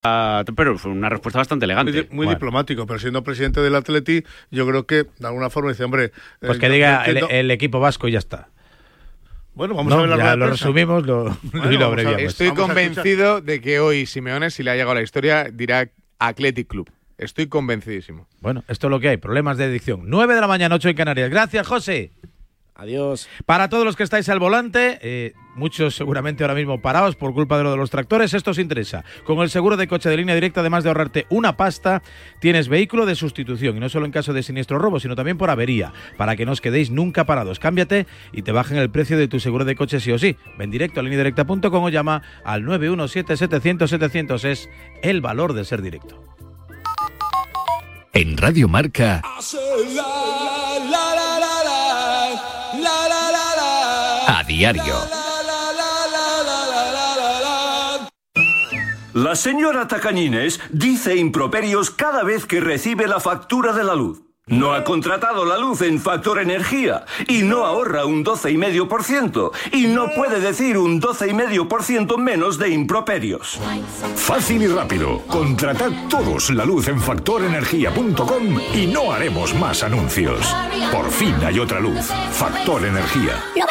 pero fue una respuesta bastante elegante. Muy, diplomático, pero siendo presidente del Atleti, yo creo que de alguna forma dice, hombre... Pues eh, que diga el, equipo vasco y ya está. Bueno, vamos a ver la ya lo resumimos lo, y lo abreviamos. Estoy convencido de que hoy Simeone, si le ha llegado la historia, dirá Athletic Club. Estoy convencidísimo. Bueno, esto es lo que hay, problemas de adicción. 9 de la mañana, 8 en Canarias. Gracias, José. Adiós. Para todos los que estáis al volante, eh, muchos seguramente ahora mismo parados por culpa de lo de los tractores, esto os interesa. Con el seguro de coche de línea directa, además de ahorrarte una pasta, tienes vehículo de sustitución y no solo en caso de siniestro robo, sino también por avería, para que no os quedéis nunca parados. Cámbiate y te bajen el precio de tu seguro de coche sí o sí. Ven directo a lineadirecta.com o llama al 917-700-700. Es el valor de ser directo. En Radio Marca. A diario. La señora Tacañines dice improperios cada vez que recibe la factura de la luz. No ha contratado la luz en Factor Energía y no ahorra un 12,5% y no puede decir un 12,5% menos de improperios. Fácil y rápido. Contratad todos la luz en factorenergía.com y no haremos más anuncios. Por fin hay otra luz. Factor Energía. ¿Lo?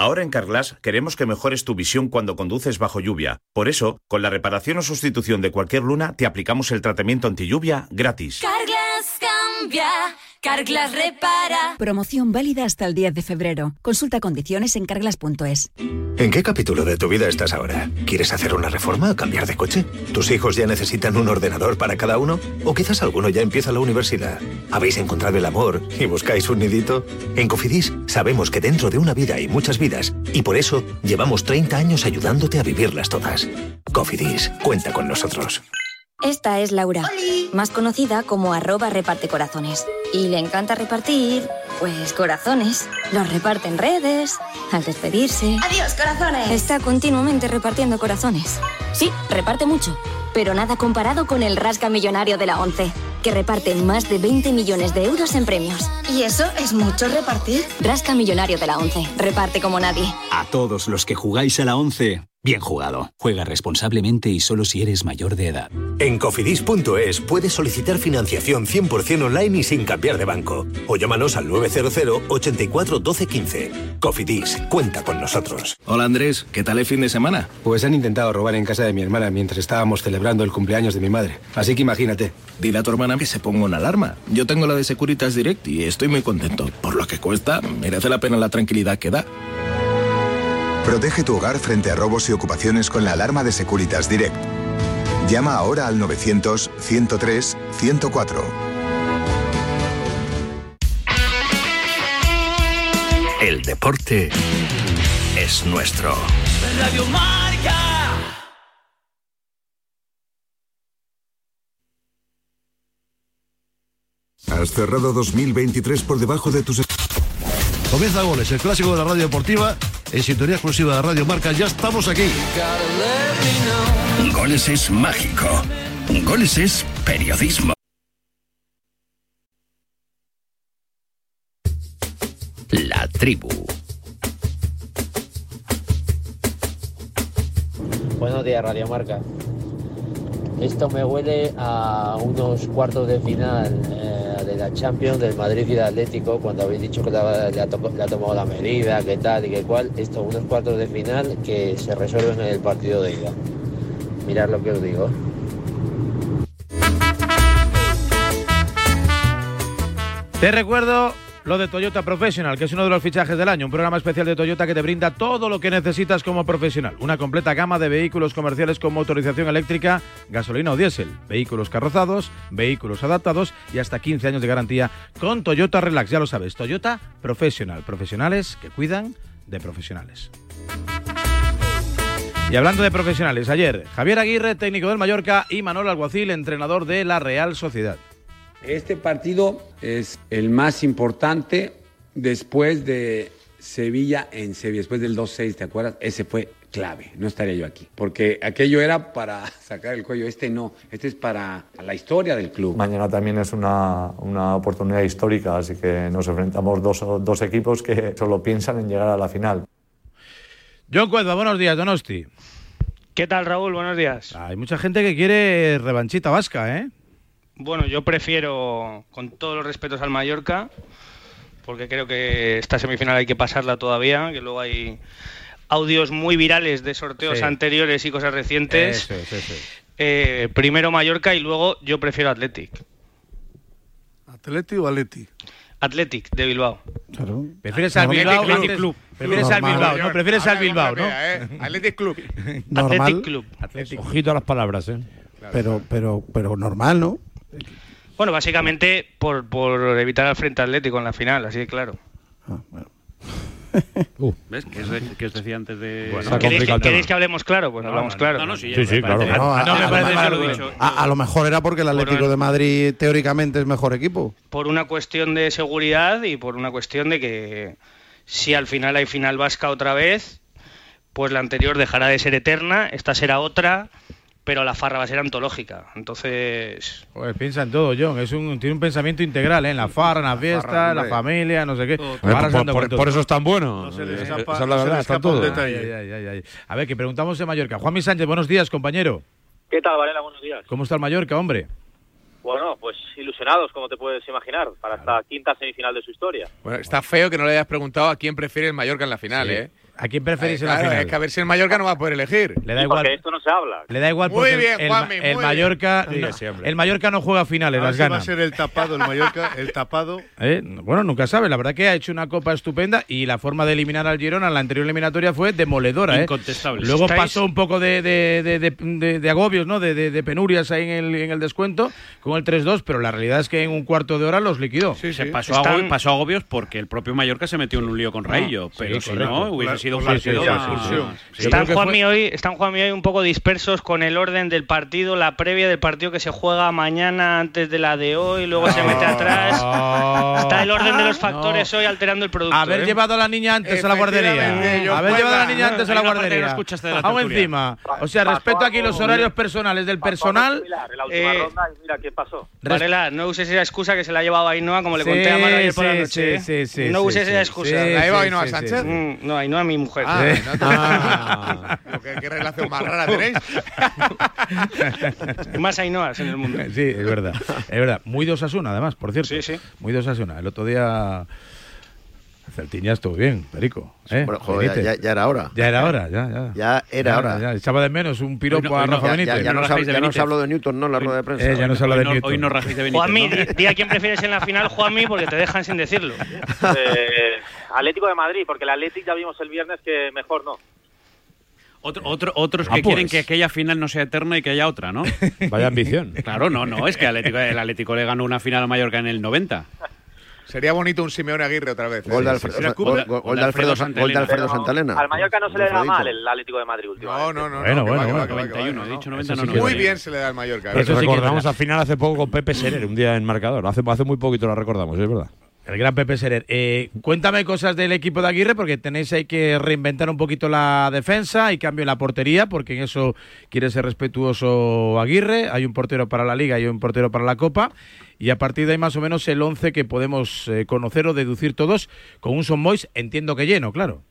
Ahora en Carglass queremos que mejores tu visión cuando conduces bajo lluvia. Por eso, con la reparación o sustitución de cualquier luna, te aplicamos el tratamiento anti lluvia gratis. Carglass cambia. Carglass repara. Promoción válida hasta el 10 de febrero. Consulta condiciones en carglass.es. ¿En qué capítulo de tu vida estás ahora? ¿Quieres hacer una reforma o cambiar de coche? ¿Tus hijos ya necesitan un ordenador para cada uno? ¿O quizás alguno ya empieza la universidad? ¿Habéis encontrado el amor y buscáis un nidito? En Cofidis sabemos que dentro de una vida hay muchas vidas y por eso llevamos 30 años ayudándote a vivirlas todas. Cofidis, cuenta con nosotros. Esta es Laura, más conocida como arroba reparte corazones. Y le encanta repartir, pues corazones. Los reparte en redes, al despedirse. ¡Adiós, corazones! Está continuamente repartiendo corazones. Sí, reparte mucho, pero nada comparado con el rasca millonario de la ONCE, que reparte más de 20 millones de euros en premios. ¿Y eso es mucho repartir? Rasca millonario de la ONCE, reparte como nadie. A todos los que jugáis a la ONCE. Bien jugado. Juega responsablemente y solo si eres mayor de edad. En cofidis.es puedes solicitar financiación 100% online y sin cambiar de banco. O llámanos al 900 84 12 15. Cofidis, cuenta con nosotros. Hola Andrés, ¿qué tal el fin de semana? Pues han intentado robar en casa de mi hermana mientras estábamos celebrando el cumpleaños de mi madre. Así que imagínate. Dile a tu hermana que se ponga una alarma. Yo tengo la de Securitas Direct y estoy muy contento. Por lo que cuesta, merece la pena la tranquilidad que da. Protege tu hogar frente a robos y ocupaciones con la alarma de Securitas Direct. Llama ahora al 900-103-104. El deporte es nuestro. Radio Marca. Has cerrado 2023 por debajo de tus... Comienza Goles, el clásico de la radio deportiva, en sintonía exclusiva de Radio Marca. Ya estamos aquí. Goles es mágico. Goles es periodismo. La tribu. Buenos días, Radio Marca. Esto me huele a unos cuartos de final eh, de la Champions del Madrid y del Atlético, cuando habéis dicho que le ha, le ha tomado la medida, que tal y que cual. Esto, unos cuartos de final que se resuelven en el partido de ida. Mirad lo que os digo. Te recuerdo lo de Toyota Professional, que es uno de los fichajes del año, un programa especial de Toyota que te brinda todo lo que necesitas como profesional. Una completa gama de vehículos comerciales con motorización eléctrica, gasolina o diésel, vehículos carrozados, vehículos adaptados y hasta 15 años de garantía con Toyota Relax, ya lo sabes, Toyota Professional, profesionales que cuidan de profesionales. Y hablando de profesionales, ayer Javier Aguirre, técnico del Mallorca, y Manuel Alguacil, entrenador de la Real Sociedad. Este partido es el más importante después de Sevilla en Sevilla, después del 2-6, ¿te acuerdas? Ese fue clave, no estaría yo aquí, porque aquello era para sacar el cuello, este no, este es para la historia del club. Mañana también es una, una oportunidad histórica, así que nos enfrentamos dos, dos equipos que solo piensan en llegar a la final. John Cuezba, buenos días, Donosti. ¿Qué tal, Raúl? Buenos días. Hay mucha gente que quiere revanchita vasca, ¿eh? Bueno, yo prefiero, con todos los respetos al Mallorca, porque creo que esta semifinal hay que pasarla todavía, que luego hay audios muy virales de sorteos Sí. anteriores y cosas recientes. Eso eso. Eh, primero Mallorca y luego yo prefiero Athletic. ¿Atleti o Aleti? Athletic de Bilbao. ¿Prefieres al Athletic Bilbao? Club. antes- Club. Prefieres al. Bilbao, ¿no? Prefieres al Bilbao, ¿no? ¿eh? Athletic Club. Normal. Athletic Club. Ojito a las palabras, ¿eh? Pero, pero, pero normal, ¿no? Bueno, básicamente por, por evitar al Frente Atlético en la final, así que claro. ¿Ves? Que, es, que os decía antes de... ¿Queréis, que, queréis que hablemos claro? Pues No, hablamos no, claro. no, no, sí, Sí, sí, a lo mejor era porque el Atlético de Madrid teóricamente es mejor equipo. por una cuestión de seguridad y por una cuestión de que si al final hay final vasca otra vez, pues la anterior dejará de ser eterna, esta será otra, pero la farra va a ser antológica. Entonces, Pues piensa en todo, John. Es un, tiene un pensamiento integral, ¿eh? En la farra, en la fiesta, en la familia, no sé qué. Por- eso es tan bueno. No se le escapa, esa es la no se verdad, le está escapa un todo. detalle. Ay, ay, ay, ay. A ver, que preguntamos de Mallorca. Juanmi Sánchez, buenos días, compañero. ¿Qué tal, Varela? Buenos días. ¿Cómo está el Mallorca, hombre? Bueno, pues ilusionados, como te puedes imaginar, para esta quinta semifinal de su historia. Bueno, está feo que no le hayas preguntado a quién prefiere el Mallorca en la final, Sí. ¿eh? ¿A quién preferís Eh, en la claro, final? Es que a ver si el Mallorca no va a poder elegir. Le da igual. esto no se habla. Le da igual Muy porque bien, el, Juanmi, el muy Mallorca bien. no, Sí, el Mallorca no juega finales, las si va gana. a ser el tapado, el Mallorca, el tapado. ¿Eh? Bueno, nunca sabe. La verdad que ha hecho una copa estupenda y la forma de eliminar al Girona en la anterior eliminatoria fue demoledora. ¿eh? Incontestable. Luego ¿Estáis? pasó un poco de, de, de- de- de- de agobios, ¿no? De, de- de penurias ahí en el, en el descuento con el 3-2, pero la realidad es que en un cuarto de hora los liquidó. se pasó, a agobios, pasó agobios porque el propio Mallorca se metió en un lío con Raillo, sí, pero si correcto. no, hubiese Por un partido expulsión, más- sí, sí, sí. están Juanmi, fue- hoy, están Juanmi hoy un poco dispersos con el orden del partido, la previa del partido que se juega mañana antes de la de hoy, luego se mete atrás. Está el orden de los factores hoy alterando el producto. Haber ¿eh? llevado a la niña antes a la guardería. Haber llevado a la niña antes a la guardería. no escuchaste de la Vamos encima. O sea, respeto aquí los horarios personales del personal. En la última Eh, y mira pasó. Varela, no uses esa excusa que se la ha llevado Ainhoa, como le Sí, conté a Manu ayer por la noche. sí, ¿eh? sí, sí, no uses sí, esa excusa. sí, ¿La lleva Ainhoa sí, Sánchez? sí. Mm, no, Ainhoa mi mujer. Ah, no te- Ah, ¿qué, qué relación más rara tenéis? Más Ainhoas en el mundo. Sí, es verdad. Es verdad. Muy dos Asuna, además, por cierto. Sí, sí. Muy dos Asuna. El otro día. Celtín ya estuvo bien, Perico. ¿eh? Bueno, joder, ya, ya era hora. Ya era hora, ya, ya. Ya era hora. Ya, echaba de menos un piropo no- a no- Rafa ya- Benítez. ya- ya no se habla- ya no se habló de Newton, ¿no? En la rueda de prensa. Eh, ya no se habla de Hoy no- Newton. hoy no rajéis de Benítez, Juanmi, ¿no? di, di a quién prefieres en la final, Juanmi, porque te dejan sin decirlo. Eh, Atlético de Madrid, porque el Atlético ya vimos el viernes que mejor no. Otro- otro- otros Ah, que pues. quieren que aquella final no sea eterna y que haya otra, ¿no? Vaya ambición. Claro, no, no, es que Atlético- el Atlético le ganó una final a Mallorca en el 90. Sería bonito un Simeone Aguirre otra vez. ¿eh? Gol de Alfredo, Santalena. Al Mallorca no se le da mal el Atlético de Madrid últimamente. No, no, no. Bueno, bueno, va, que va, bueno. que va, que va, 91, no, he dicho no. 90, Eso no, sí no. que Muy bien se le da al Mallorca. Eso ¿eh? recordamos al final hace poco con Pepe Serer, un día en marcador. Hace, hace muy poquito la recordamos, es verdad. El gran Pepe Serer. Eh, cuéntame cosas del equipo de Aguirre, porque tenéis ahí que reinventar un poquito la defensa y cambio en la portería, porque en eso quiere ser respetuoso Aguirre. Hay un portero para la Liga y un portero para la Copa. Y a partir de ahí más o menos el 11 que podemos eh, conocer o deducir todos, con un Son Mois, entiendo que lleno, claro.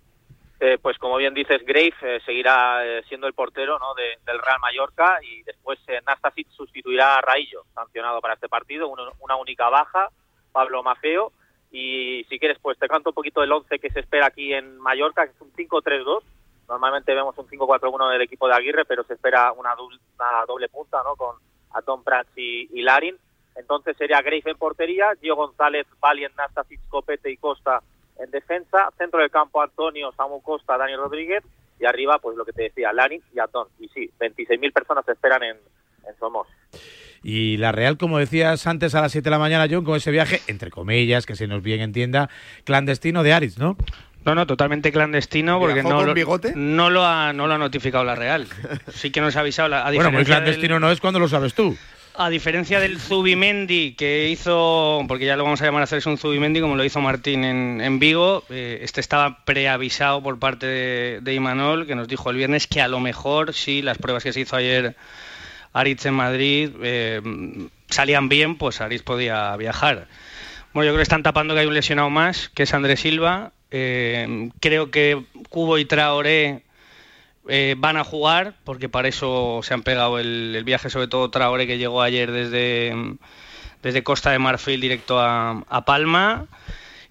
Eh, pues como bien dices, Grave eh, seguirá siendo el portero del Real Mallorca y después Nastasic sustituirá a Raillo, sancionado para este partido, una única baja, Pablo Mafeo. Y si quieres, pues te canto un poquito el 11 que se espera aquí en Mallorca, que es un 5-3-2. Normalmente vemos un 5-4-1 del equipo de Aguirre, pero se espera una, dul- una doble punta ¿no? con Atón Prats y, y Larin. Entonces sería Grave en portería, Gio González, Valien, Nastasic, Copete y Costa en defensa, centro del campo Antonio, Samu Costa, Dani Rodríguez y arriba, pues lo que te decía, Larin y Antón. Y sí, 26.000 personas se esperan en, en Somos. Y la Real, como decías antes a las 7 de la mañana, John, con ese viaje, entre comillas, que se nos bien entienda, clandestino de Aritz, ¿no? No, no, totalmente clandestino porque ¿Viajó no con lo, bigote? no lo ha no lo ha notificado la Real. Sí que nos ha avisado la, a Bueno, muy diferencia clandestino del, no es cuando lo sabes tú. a diferencia del Zubimendi que hizo, porque ya lo vamos a llamar a hacerse un Zubimendi como lo hizo Martín en, en Vigo, eh, este estaba preavisado por parte de, de Imanol que nos dijo el viernes que a lo mejor sí las pruebas que se hizo ayer Aritz en Madrid eh, salían bien, pues Aritz podía viajar. Bueno, yo creo que están tapando que hay un lesionado más, que es Andrés Silva. Eh, creo que Cubo y Traoré eh, van a jugar, porque para eso se han pegado el, viaje, sobre todo Traore, que llegó ayer desde, desde Costa de Marfil directo a, a Palma,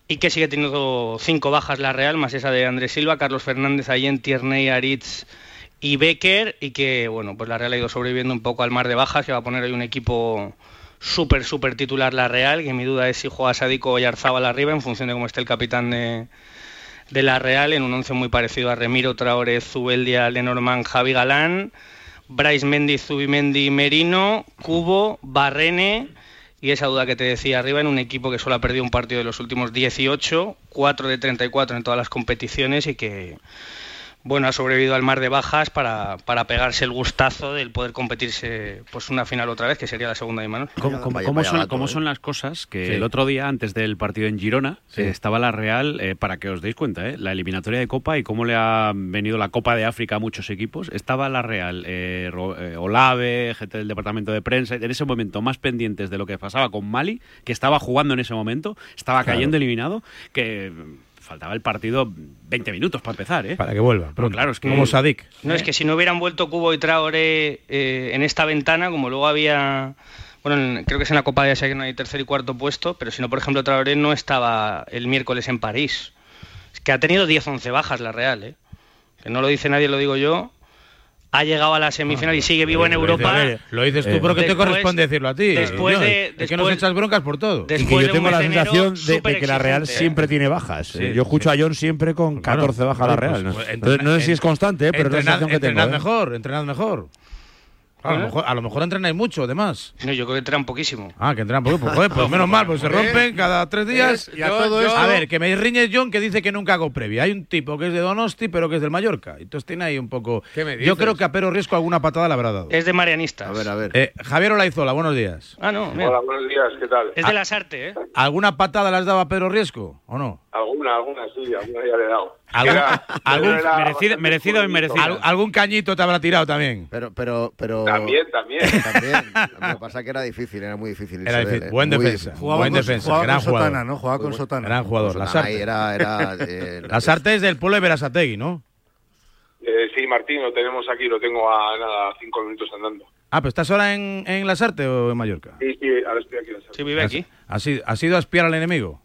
y que sigue teniendo cinco bajas la Real, más esa de Andrés Silva, Carlos Fernández, Allen, Tierney, Aritz y Becker, y que, bueno, pues la Real ha ido sobreviviendo un poco al mar de bajas, que va a poner hoy un equipo súper, súper titular la Real, que mi duda es si juega Sadico o Yarzábal arriba, en función de cómo esté el capitán de, de la Real, en un once muy parecido a Remiro, Traore, Zubeldia, Lenormand, Javi Galán, Bryce Mendy, Zubimendi, Merino, Cubo, Barrene y esa duda que te decía arriba en un equipo que solo ha perdido un partido de los últimos 18, 4 de 34 en todas las competiciones y que bueno, ha sobrevivido al mar de bajas para, para pegarse el gustazo del poder competirse pues una final otra vez, que sería la segunda de Manuel. ¿Cómo, cómo- cómo son, cómo son las cosas? Que Sí. el otro día, antes del partido en Girona, Sí. eh, estaba la Real, eh, para que os deis cuenta, eh, la eliminatoria de Copa y cómo le ha venido la Copa de África a muchos equipos. Estaba la Real, eh, eh, Olave, gente del departamento de prensa, en ese momento más pendientes de lo que pasaba con Mali, que estaba jugando en ese momento, estaba Claro. cayendo eliminado, que faltaba el partido 20 minutos para empezar, ¿eh? Para que vuelva. Pero claro, es que... Como Sadik. No, es que si no hubieran vuelto Cubo y Traore eh, en esta ventana, como luego había. Bueno, en- creo que es en la Copa de Asia que no hay tercer y cuarto puesto, pero si no, por ejemplo, Traoré no estaba el miércoles en París. Es que ha tenido 10-11 bajas la Real, ¿eh? Que no lo dice nadie, lo digo yo. Ha llegado a la semifinal y sigue vivo en Europa. dices- Lo dices tú, pero ¿qué te corresponde decirlo a ti? después de- es que nos echas broncas por todo. Y que después yo tengo la sensación de, que la Real siempre tiene bajas. Sí, yo escucho a John siempre con Claro. 14 bajas a la pues, Real. ¿no? pues, Entonces, no sé si es constante, ¿eh? pero es la sensación que tengo. entrenad ¿eh? mejor, entrenad mejor. A lo, mejor, a lo mejor entrenáis mucho, además. No, yo creo que entrenan poquísimo. Ah, que entrenan poco. Pues, joder, pues menos mal, pues se rompen cada tres días. Y a todo esto- A ver, que me riñes John que dice que nunca hago previa. Hay un tipo que es de Donosti, pero que es del Mallorca. Entonces tiene ahí un poco. ¿Qué me Yo creo que a Pero Riesco alguna patada le habrá dado. Es de Marianistas. A ver, a ver. Eh, Javier Olaizola, buenos días. Ah, no, mira. Hola, buenos días, ¿qué tal? Es de las artes, ¿eh? ¿Alguna patada le has dado a Pedro Riesco o no? Alguna, alguna, sí, alguna ya le he dado. ¿Algún, Era- algún- era merecido, merecido y bonito. merecido. al- algún cañito te habrá tirado también. Pero, pero, pero. También, también. También. Lo que pasa es que era difícil, era muy difícil. Era él, difícil. ¿eh? Buen defensa. difícil. Jugaba Buen con- defensa. jugaba gran con jugador. Sotana, ¿no? Jugaba con Sotana. Gran jugador. Las artes. era, era, eh, Las artes del pueblo de Berasategui, ¿no? Eh, sí, Martín, lo tenemos aquí, lo tengo a nada, cinco minutos andando. Ah, pero ¿estás ahora en, en Las Artes o en Mallorca? Sí, sí, ahora estoy aquí en la sala. Sí, vive aquí. ¿Has, ido- has ido a espiar al enemigo?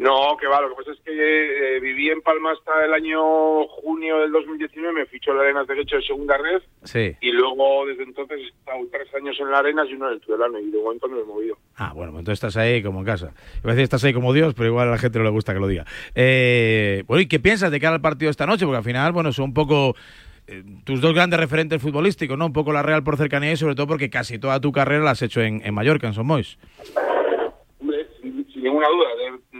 No, que va, lo que pasa es que eh, viví en Palma hasta el año junio del 2019, me fichó la Arenas de Derecho de segunda red Sí. y luego desde entonces he estado tres años en la Arenas y uno en el Tudelano y de momento no me he movido. Ah, bueno, pues entonces estás ahí como en casa. Iba a decir estás ahí como Dios, pero igual a la gente no le gusta que lo diga. Eh, bueno, ¿y qué piensas de cara al partido esta noche? Porque al final, bueno, son un poco eh, tus dos grandes referentes futbolísticos, ¿no? Un poco la Real por cercanía y sobre todo porque casi toda tu carrera la has hecho en, en Mallorca, en Somois. Hombre, sin, sin ninguna duda,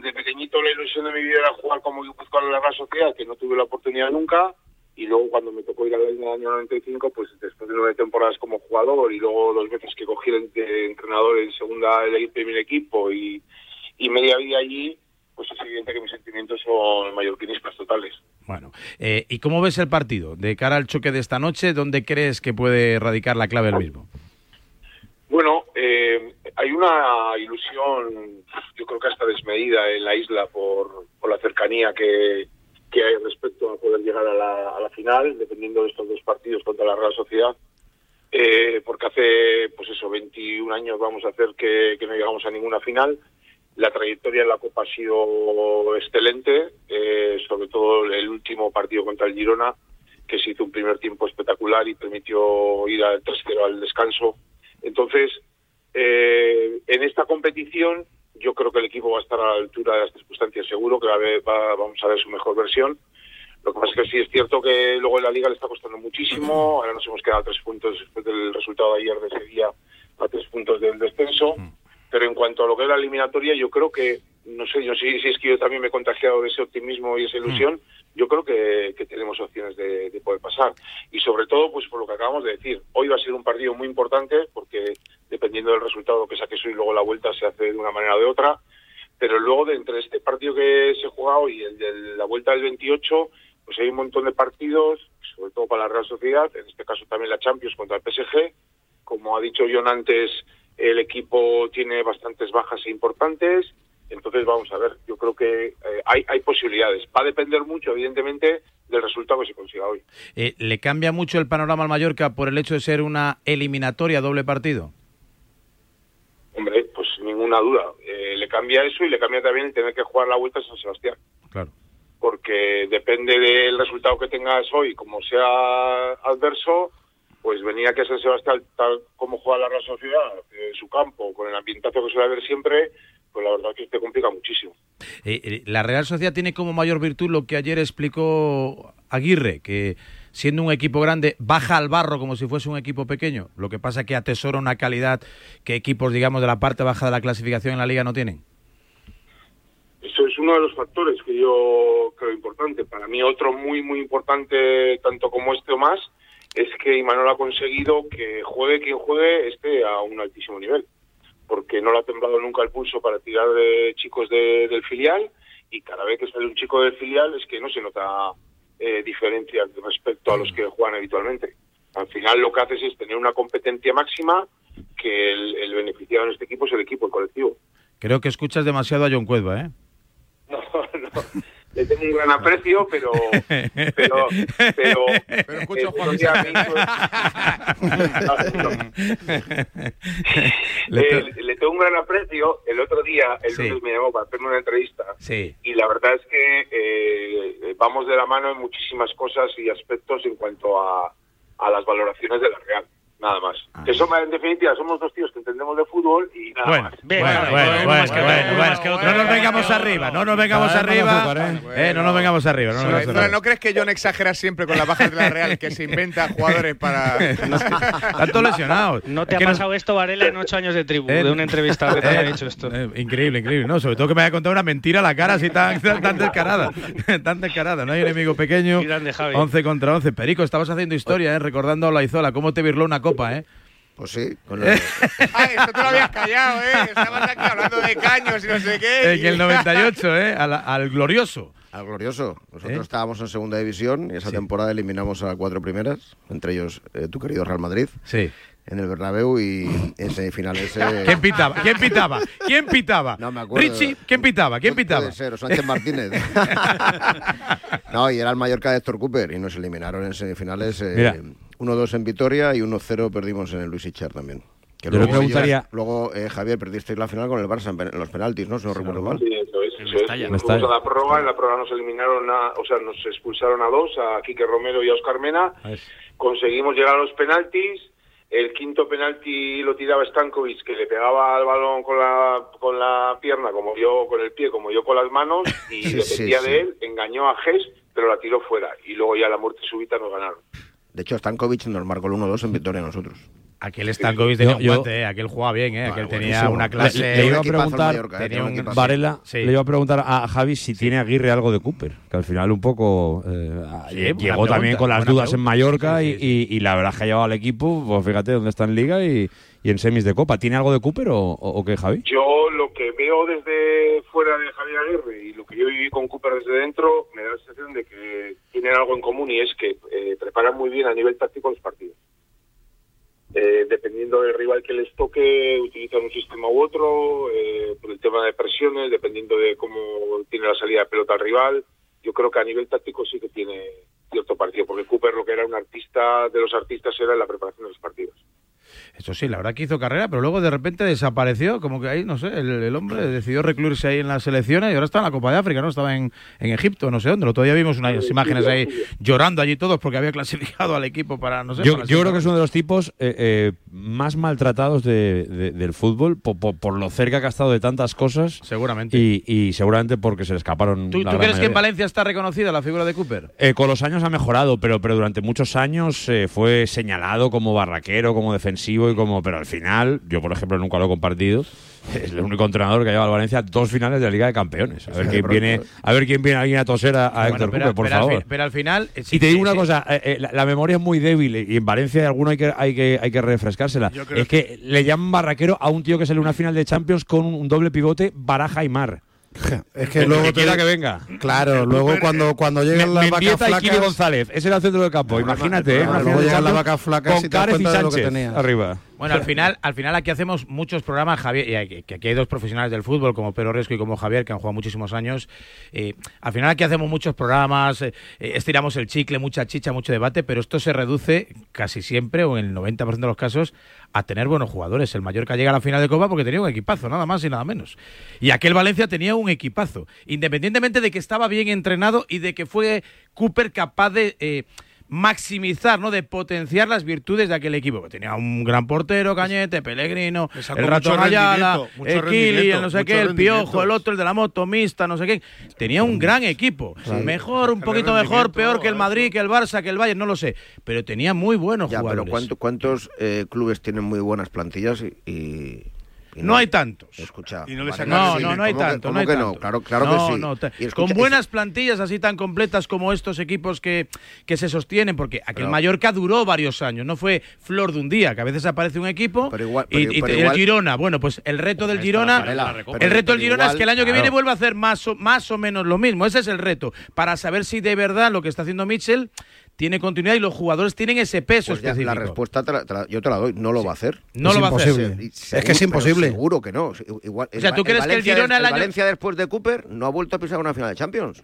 de, pequeñito la ilusión de mi vida era jugar como Guipuzcoano en la Real Sociedad, que no tuve la oportunidad nunca, y luego cuando me tocó ir al en el año 95, pues después de nueve temporadas como jugador y luego dos veces que cogí el de entrenador en segunda del primer equipo y, y media vida allí, pues es evidente que mis sentimientos son mallorquinistas totales. Bueno, eh, ¿y cómo ves el partido? De cara al choque de esta noche, ¿dónde crees que puede radicar la clave del mismo? Bueno, eh, hay una ilusión, yo creo que desmedida en la isla por, por la cercanía que, que hay respecto a poder llegar a la, a la final, dependiendo de estos dos partidos contra la Real Sociedad. Eh, porque hace, pues eso, 21 años vamos a hacer que, que no llegamos a ninguna final. La trayectoria en la Copa ha sido excelente, eh, sobre todo el último partido contra el Girona, que se hizo un primer tiempo espectacular y permitió ir al 3-0 al descanso. Entonces, eh, en esta competición yo creo que el equipo va a estar a la altura de las circunstancias, seguro que va a ver- va- vamos a ver su mejor versión. Lo que pasa es que sí es cierto que luego en la liga le está costando muchísimo, ahora nos hemos quedado a tres puntos después del resultado de ayer de Sevilla, a tres puntos del descenso, pero en cuanto a lo que es la eliminatoria, yo creo que, no sé, yo sí, sí es que yo también me he contagiado de ese optimismo y esa ilusión, yo creo que, que tenemos opciones de, de poder pasar. Y sobre todo, pues por lo que acabamos de decir, hoy va a ser un partido muy importante porque dependiendo del resultado que saques hoy, luego la vuelta se hace de una manera o de otra. Pero luego, de entre este partido que se juega hoy y el de la vuelta del 28, pues hay un montón de partidos, sobre todo para la Real Sociedad, en este caso también la Champions contra el PSG. Como ha dicho John antes, el equipo tiene bastantes bajas e importantes. Entonces, vamos a ver, yo creo que eh, hay, hay posibilidades. Va a depender mucho, evidentemente, del resultado que se consiga hoy. Eh, ¿Le cambia mucho el panorama al Mallorca por el hecho de ser una eliminatoria doble partido? Hombre, pues ninguna duda. Eh, le cambia eso y le cambia también el tener que jugar la vuelta a San Sebastián. Claro. Porque depende del resultado que tengas hoy, como sea adverso, pues venir aquí a San Sebastián tal como juega la Real Sociedad, en su campo, con el ambientazo que suele haber siempre, pues la verdad que te complica muchísimo. Eh, eh, la Real Sociedad tiene como mayor virtud lo que ayer explicó Aguirre, que siendo un equipo grande baja al barro como si fuese un equipo pequeño. Lo que pasa que atesora una calidad que equipos, digamos, de la parte baja de la clasificación en la liga no tienen. Eso es uno de los factores que yo creo importante. Para mí otro muy, muy importante, tanto como este o más, es que Imanol ha conseguido que juegue quien juegue esté a un altísimo nivel. Porque no le ha temblado nunca el pulso para tirar de chicos de- del filial y cada vez que sale un chico del filial es que no se nota eh, diferencia respecto a los que juegan habitualmente. Al final lo que haces es tener una competencia máxima que el, el beneficiado en este equipo es el equipo, el colectivo. Creo que escuchas demasiado a John Cueva, ¿eh? No, no. Le tengo un gran aprecio, pero. Pero. Pero, Pero escucho a el Juan otro día me hizo- Eh, le tengo un gran aprecio. El otro día, el Sí. lunes me llamó para hacerme una entrevista. Sí. Y la verdad es que eh, vamos de la mano en muchísimas cosas y aspectos en cuanto a, a las valoraciones de la Real. Nada más. Que somos, en definitiva, somos dos tíos que entendemos de fútbol y nada Bueno, más. bueno, bueno, bueno, bueno, bueno. No nos vengamos arriba, no nos vengamos arriba. Eh, no nos vengamos arriba. No nos vengamos arriba. ¿no crees que John exagera siempre con las bajas de la Real, que se inventa jugadores para... Tanto lesionados. No te Es ha que no- pasado esto, Varela, en ocho años de tribu, Eh, de una entrevista que te eh, haya dicho esto. eh, increíble, increíble. No, sobre todo que me haya contado una mentira a la cara así tan, tan, tan descarada. tan descarada. No hay enemigo pequeño. Grande, Javi. 11 contra 11. Perico, estabas haciendo historia, ¿eh? recordando a Laizola. ¿Cómo te virló una copa, eh? Pues sí, con Eh, Ay, esto te lo habías callado, ¿eh? Estabas aquí hablando de caños y no sé qué. En el 98, ¿eh? Al, al glorioso. Al glorioso. Nosotros ¿Eh? estábamos en segunda división y esa temporada eliminamos a cuatro primeras, entre ellos eh, tu querido Real Madrid. Sí. En el Bernabéu y en semifinales. eh, ¿Quién pitaba? ¿Quién pitaba? ¿Quién pitaba? No me acuerdo. Richie, ¿quién pitaba? ¿Quién pitaba? Puede ser, o Sánchez Martínez. no, y era el Mallorca de Héctor Cooper y nos eliminaron en semifinales eh, Mira. 1-2 en Vitoria y 1-0 perdimos en el Luis Ichar también. Que Yo le luego, preguntaría- luego eh, Javier, perdisteis la final con el Barça en, los penaltis, ¿no? Si no recuerdo mal. Sí, eso es, eso es. Mestalla. Nos fuimos Mestalla. a la prórroga, en la prórroga nos eliminaron a, o sea, nos expulsaron a dos, a Quique Romero y a Oscar Mena. Conseguimos llegar a los penaltis. El quinto penalti lo tiraba Stankovic, que le pegaba al balón con la, con la pierna, como yo con el pie, como yo con las manos, y Sí, dependía sí, de él, engañó a Ges, pero la tiró fuera. Y luego ya la muerte súbita nos ganaron. De hecho, Stankovic nos marcó el 1-2 en Vitoria a nosotros. Aquel Stankovic tenía Yo- un yo- guante, ¿eh? aquel jugaba bien, ¿eh? aquel tenía buenísimo. una Le, clase. le iba a preguntar, Mallorca, eh, tenía tenía un un- equipazo. Varela, Sí. le iba a preguntar a Javi si tiene Aguirre algo de Cooper, que al final un poco eh, Sí, llegó también con las dudas en. Mallorca Sí, y- sí, Y, y la verdad es que ha llevado al equipo, pues fíjate dónde está en Liga y, y en semis de Copa. ¿Tiene algo de Cooper o, o- o qué, Javi? Yo lo que veo desde fuera de Javier Aguirre y lo que yo viví con Cooper desde dentro, me da la sensación de que tienen algo en común y es que eh, preparan muy bien a nivel táctico los partidos. Eh, dependiendo del rival que les toque, utilizan un sistema u otro, eh, por el tema de presiones, dependiendo de cómo tiene la salida de pelota el rival. Yo creo que a nivel táctico sí que tiene cierto partido, porque Cooper lo que era un artista de los artistas era la preparación de los partidos. Eso sí, la verdad que hizo carrera, pero luego de repente desapareció, como que ahí, no sé, el, el hombre decidió recluirse ahí en las selecciones y ahora está en la Copa de África, ¿no? Estaba en, en Egipto, no sé dónde. Todavía vimos unas imágenes ahí llorando allí todos porque había clasificado al equipo para, no sé. Yo, yo creo que es uno de los tipos eh, eh, más maltratados de- de- del fútbol po- po- por, lo cerca que ha estado de tantas cosas. Seguramente. Y, y seguramente porque se le escaparon. ¿Tú, crees que en. Valencia está reconocida la figura de Cooper? Eh, con los años ha mejorado, pero, pero durante muchos años eh, fue señalado como barraquero, como defensivo y como. Pero al final, yo por ejemplo nunca lo he compartido. Es el único entrenador que ha llevado al Valencia dos finales de la Liga de Campeones. A ver quién viene, a ver quién viene alguien a toser a, a Bueno, Héctor pero, Cooper, por pero al favor. fin- pero al final. eh, sí, y te digo sí, una sí. cosa, eh, eh, la, la memoria es muy débil y en Valencia alguno hay que, hay que, hay que refrescársela. Es que le llaman barraquero a un tío que sale una final de Champions con un, un doble pivote, Baraja y Mar. Es que luego que te- quiera que venga. Claro, luego cuando, cuando llegan las vacas y flacas. González, ese era el centro del campo. Imagínate, bueno, al final, al final aquí hacemos muchos programas, Javier, y aquí, que aquí hay dos profesionales del fútbol, como Pedro Resco y como Javier, que han jugado muchísimos años. Eh, al final aquí hacemos muchos programas, eh, eh, estiramos el chicle, mucha chicha, mucho debate, pero esto se reduce casi siempre, o en el 90% de los casos, a tener buenos jugadores. El Mallorca llega a la final de Copa porque tenía un equipazo, nada más y nada menos. Y aquel Valencia tenía un equipazo, independientemente de que estaba bien entrenado y de que fue Cooper capaz de maximizar, ¿no? De potenciar las virtudes de aquel equipo. Tenía un gran portero, Cañete, Pellegrino, el Ratón Ayala, el Kili, el no sé qué, el Piojo, el otro, el de la moto mixta, no sé qué. Tenía un gran equipo. Mejor, un poquito mejor, peor que el Madrid, que el Barça, que el Bayern, no lo sé. Pero tenía muy buenos ya, jugadores. Pero ¿cuántos, cuántos eh, clubes tienen muy buenas plantillas y no, hay tantos. Escucha. No, no, no, hay tanto? Claro, claro que sí. Con buenas plantillas así tan completas como estos equipos que, que se sostienen, porque aquel. Mallorca duró varios años, no fue flor de un día, que a veces aparece un equipo y, el Girona. Bueno, pues el reto del Girona, el reto del Girona es que el año que viene vuelva a hacer más o, más o menos lo mismo. Ese es el reto, para saber si de verdad lo que está haciendo Mitchell tiene continuidad y los jugadores tienen ese peso pues la respuesta yo te la doy, no lo va a hacer. No es lo imposible. va a hacer. Seguro, es que es imposible. Seguro que no. Igual, o sea, ¿tú crees que el Girona el, el año... Valencia después de Cooper no ha vuelto a pisar una final de Champions?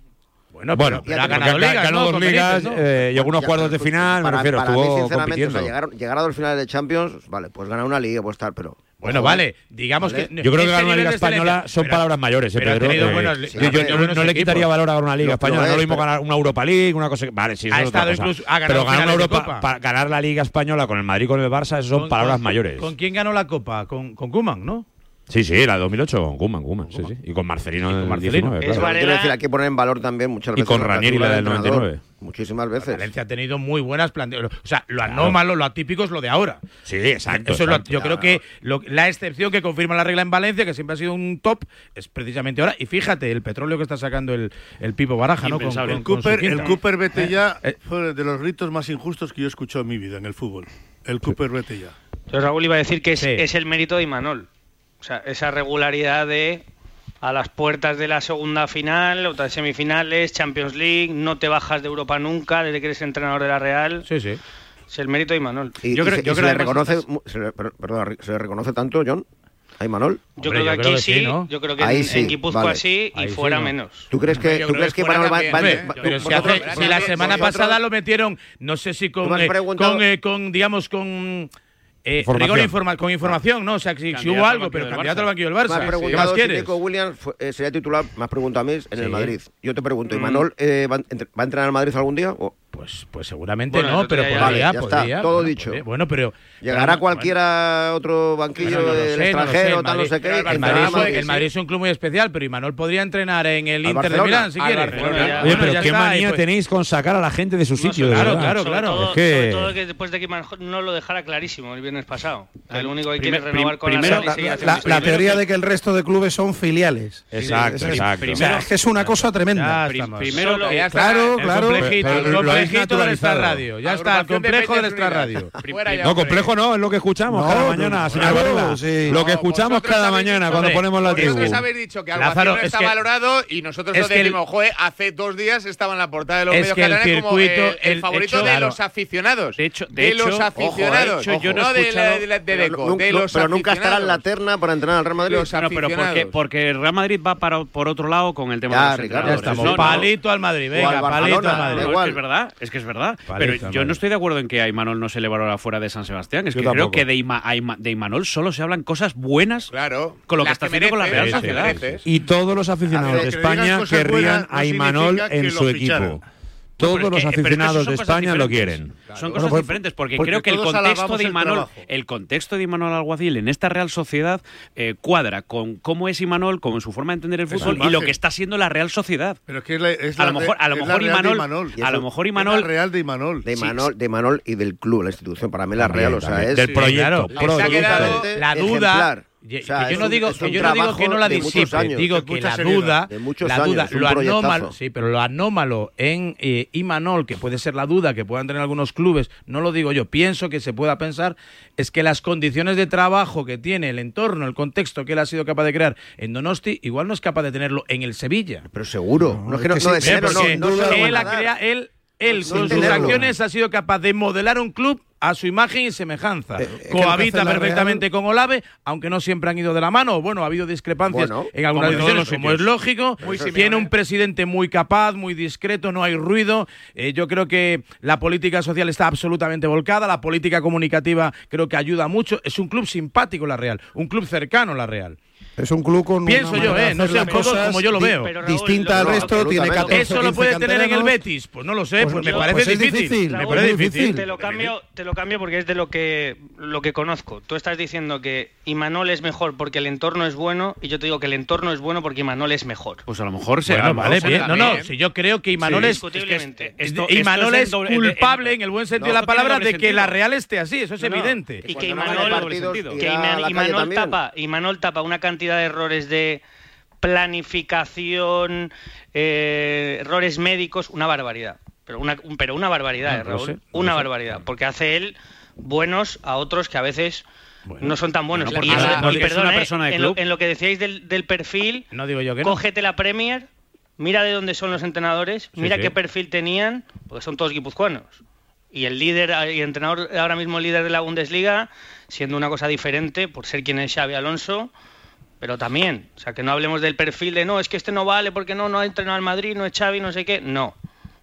Bueno, pero, bueno, pero ha ganado, ganó dos ligas, ¿no? eh, cuartos de pues, final, para, me refiero, para estuvo mí, sinceramente, o sea, llegar, a dos finales de Champions, vale, pues ganar una liga puede estar, pero bueno, vale, digamos que. Yo creo que ganar una Liga Española son palabras mayores, eh, Pedro. Eh, yo, no, le quitaría valor a una Liga Española. No, es, no lo mismo ganar una Europa League, una cosa que. Vale, sí, eso ha es pero ganar una Europa. Ganar la Liga Española con el Madrid con el Barça, son palabras mayores. ¿Con quién ganó la Copa? Con, con Kuman, ¿no? Sí, sí, la de 2008 con Kuman, Kuman, sí, sí. Y con Marcelino, y con Marcelino 19, eh, Quiero decir, hay que poner en valor también muchas veces. Y con Ranieri, la del 99. Muchísimas veces. Valencia ha tenido muy buenas planteaciones. O sea, lo anómalo, lo atípico es lo de ahora. Sí, exacto. Eso exacto, es lo, yo creo que lo, la excepción que confirma la regla en Valencia, que siempre ha sido un top, es precisamente ahora. Y fíjate, el petróleo que está sacando el, el Pipo Baraja, ¿no? El, Cooper, con el Cooper ya, eh. de los ritos más injustos que yo he escuchado en mi vida en el fútbol. El Cooper vete ya. Entonces, Raúl iba a decir que es, es el mérito de Imanol. O sea, esa regularidad de a las puertas de la segunda final, otras semifinales, Champions League, no te bajas de Europa nunca desde que eres entrenador de la Real. Sí, sí. Es el mérito de Imanol. Y, yo creo, y se, yo creo se, le reconoce, se le, perdón, se le reconoce tanto, John, ¿Hay Manol? Yo creo que aquí sí, yo creo que en, sí, en Guipúzcoa sí y fuera menos. ¿Tú crees que, ¿tú crees que ¿eh? Pero si, la semana pasada lo metieron, no sé si con, eh, con, eh, con digamos, con eh, rigor informa con información, ¿no? O sea, si, si hubo algo, pero candidato al banquillo del Barça. Más ¿Qué más quieres? Si Nico Williams eh, sería titular, más pregunta a mí, en sí. el Madrid. Yo te pregunto, ¿y Manol eh, va, va, a entrenar al Madrid algún día? ¿O? Pues, pues seguramente no, pero ya, podría, ya podría, está, todo dicho. Bueno, pero. Llegará pero, cualquiera otro banquillo extranjero, tal, no sé. El, Madrid, es un club muy especial, pero Imanol podría entrenar en el Inter de Milán, si quiere. Pero qué manía pues. tenéis con sacar a la gente de su sitio. claro, claro, claro. Sobre todo que después de que Imanol no lo dejara clarísimo el viernes pasado. El único que quiere renovar con la teoría de que el resto de clubes son filiales. Exacto, exacto. Es es una cosa tremenda. Primero, claro, claro espejito de nuestra radio. Ya está, el complejo de, nuestra radio. no, complejo no, es lo que escuchamos no, cada no, mañana, señor Barriga. Sí. Lo que escuchamos cada mañana cuando ponemos la tribu. Vosotros habéis dicho que Albacete no está valorado y nosotros lo decimos, joder, hace dos días estaba en la portada de los medios catalanes como eh, el el favorito de los aficionados. De hecho, de los eh, aficionados. Yo no de Deco, Pero nunca estará en la terna para entrenar al Real Madrid. Pero porque, el Real Madrid va por otro lado con el tema de los Ricardo, ya estamos. Palito al Madrid, venga, palito al Madrid. No, es verdad, es que es verdad. Pero yo no estoy de acuerdo en que a no se le valora fuera de San Sebastián. Es que creo que de, Ima, de, Imanol solo se hablan cosas buenas claro, con lo que está haciendo con la Real Sociedad. Y todos los aficionados de España querrían a Imanol en su equipo. Todos los que, aficionados de España lo quieren. Son cosas pues, diferentes, porque, creo que el contexto, de Imanol, el, contexto de Imanol Alguacil en esta Real Sociedad eh, cuadra con cómo es Imanol, con su forma de entender el fútbol y lo que está siendo la Real Sociedad. Pero es que es la, es a lo mejor, a lo mejor Imanol, A lo mejor Imanol. La Real de Imanol. De Imanol, de Imanol y del club, la institución. Para mí la Real, o sea, es. Del proyecto. Claro, la duda ejemplar. Ye- O sea, que yo no un- digo que yo no digo que no la disipe, años. digo que la seriedad. duda, la años, duda, lo anómalo, sí, pero lo anómalo en eh, Imanol, que puede ser la duda que puedan tener algunos clubes, no lo digo yo, pienso que se pueda pensar es que las condiciones de trabajo que tiene el entorno, el contexto que él ha sido capaz de crear en Donosti, igual no es capaz de tenerlo en el Sevilla. Pero seguro. No, es que no, es de cero, él ha crea- él Él, No, con sus acciones, ha sido capaz de modelar un club a su imagen y semejanza. Eh, que Cohabita perfectamente con Olave, aunque no siempre han ido de la mano. Bueno, ha habido discrepancias Bueno, en algunas decisiones, como es lógico. Muy Tiene un presidente muy capaz, muy discreto, no hay ruido. Eh, yo creo que la política social está absolutamente volcada, la política comunicativa creo que ayuda mucho. Es un club simpático la Real, un club cercano la Real. Es un club con Pienso una yo, eh, no todos cosas como yo lo veo. Raúl, distinta al resto, tiene absolutamente. 14 ¿Eso lo 15 puede tener en el. Betis? Pues no lo sé, Pues pues, me parece pues es difícil. difícil, Me me parece difícil. Te lo cambio, te lo cambio porque es de lo que lo que conozco. Tú estás diciendo que Imanol es mejor porque el entorno es bueno y yo te digo que el entorno es bueno porque Imanol es mejor. Pues a lo mejor será. Bueno, vale, ¿no? bien. No, no, también. si yo creo que Imanol Sí. es, Indiscutiblemente. Esto- Imanol esto es, doble- culpable en- el buen sentido No, de la palabra de que la. Real esté así, eso es No, no. evidente. Y que no Imanol, Imanol Imanol tapa una cantidad de errores de planificación, eh, errores médicos, una barbaridad. Pero una, un- pero una barbaridad, No, eh, Raúl. sé, una sé. barbaridad. Porque hace él buenos a otros que a veces no son tan buenos. Bueno, y eh, en, lo, club. en lo que decíais del, del perfil, No digo yo que cógete la Premier, mira de dónde son los entrenadores, Sí, mira sí. qué perfil tenían, porque son todos guipuzcoanos. Y el líder y entrenador ahora mismo líder de la Bundesliga, siendo una cosa diferente por ser quien es Xavi Alonso, pero también, o sea, que no hablemos del perfil de no, es que este no vale porque no no ha entrenado al Madrid, no es Xavi, no sé qué, no.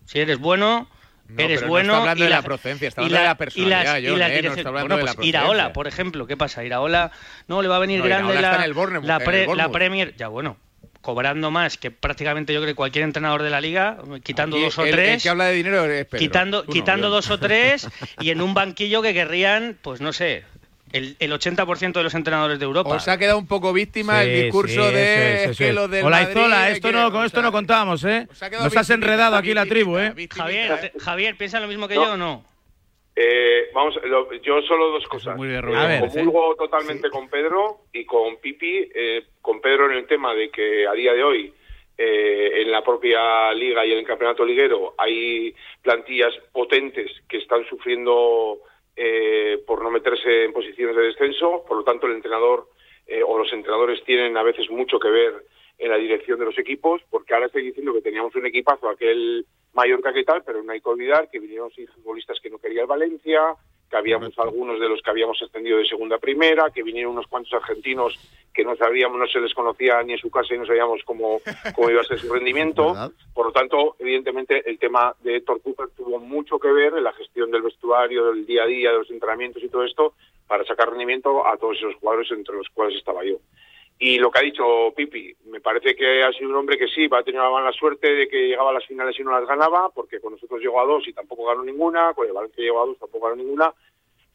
Si eres bueno, No, eres pero no bueno está hablando y de la la- procedencia, está y hablando de la y las- personalidad, y eh, bueno, de la Iraola, por ejemplo, ¿qué pasa? Iraola, no, le va a venir No, grande la, está en el Bournemouth, la, en pre- el la Premier, ya bueno, cobrando más que prácticamente yo creo que cualquier entrenador de la liga, quitando Aquí dos o el- tres. El que habla de dinero es Pedro. quitando, no, quitando yo. dos o tres y en un banquillo que querrían, pues no sé, el, el 80% de los entrenadores de Europa. Os ha quedado un poco víctima Sí, el discurso sí, de que es. lo del Olaizola, Madrid, esto no, con o esto sea, no contábamos, ¿eh? os Nos has enredado aquí la tribu, ¿eh? Javier, Javier, ¿piensa lo mismo que No. yo o no? Eh, vamos, lo- yo solo dos cosas. muy de Eh, Rubén. A ver, comulgo totalmente con Pedro y con Pipi, eh, con Pedro en el tema de que a día de hoy eh, en la propia liga y en el campeonato liguero hay plantillas potentes que están sufriendo eh, por no meterse en posiciones de descenso, por lo tanto el entrenador eh, o los entrenadores tienen a veces mucho que ver en la dirección de los equipos, porque ahora estoy diciendo que teníamos un equipazo, aquel Mallorca que tal, pero no hay que olvidar que vinieron seis futbolistas que no quería el Valencia, que habíamos algunos de los que habíamos ascendido de segunda a primera, que vinieron unos cuantos argentinos que no sabíamos, no se les conocía ni en su casa y no sabíamos cómo, cómo iba a ser su rendimiento. ¿Verdad? Por lo tanto, evidentemente, el tema de Héctor Cooper tuvo mucho que ver en la gestión del vestuario, del día a día, de los entrenamientos y todo esto, para sacar rendimiento a todos esos jugadores entre los cuales estaba yo. Y lo que ha dicho Pipi, me parece que ha sido un hombre que sí, va a tener la mala suerte de que llegaba a las finales y no las ganaba, porque con nosotros llegó a dos y tampoco ganó ninguna, con el Valencia llegó a dos tampoco ganó ninguna,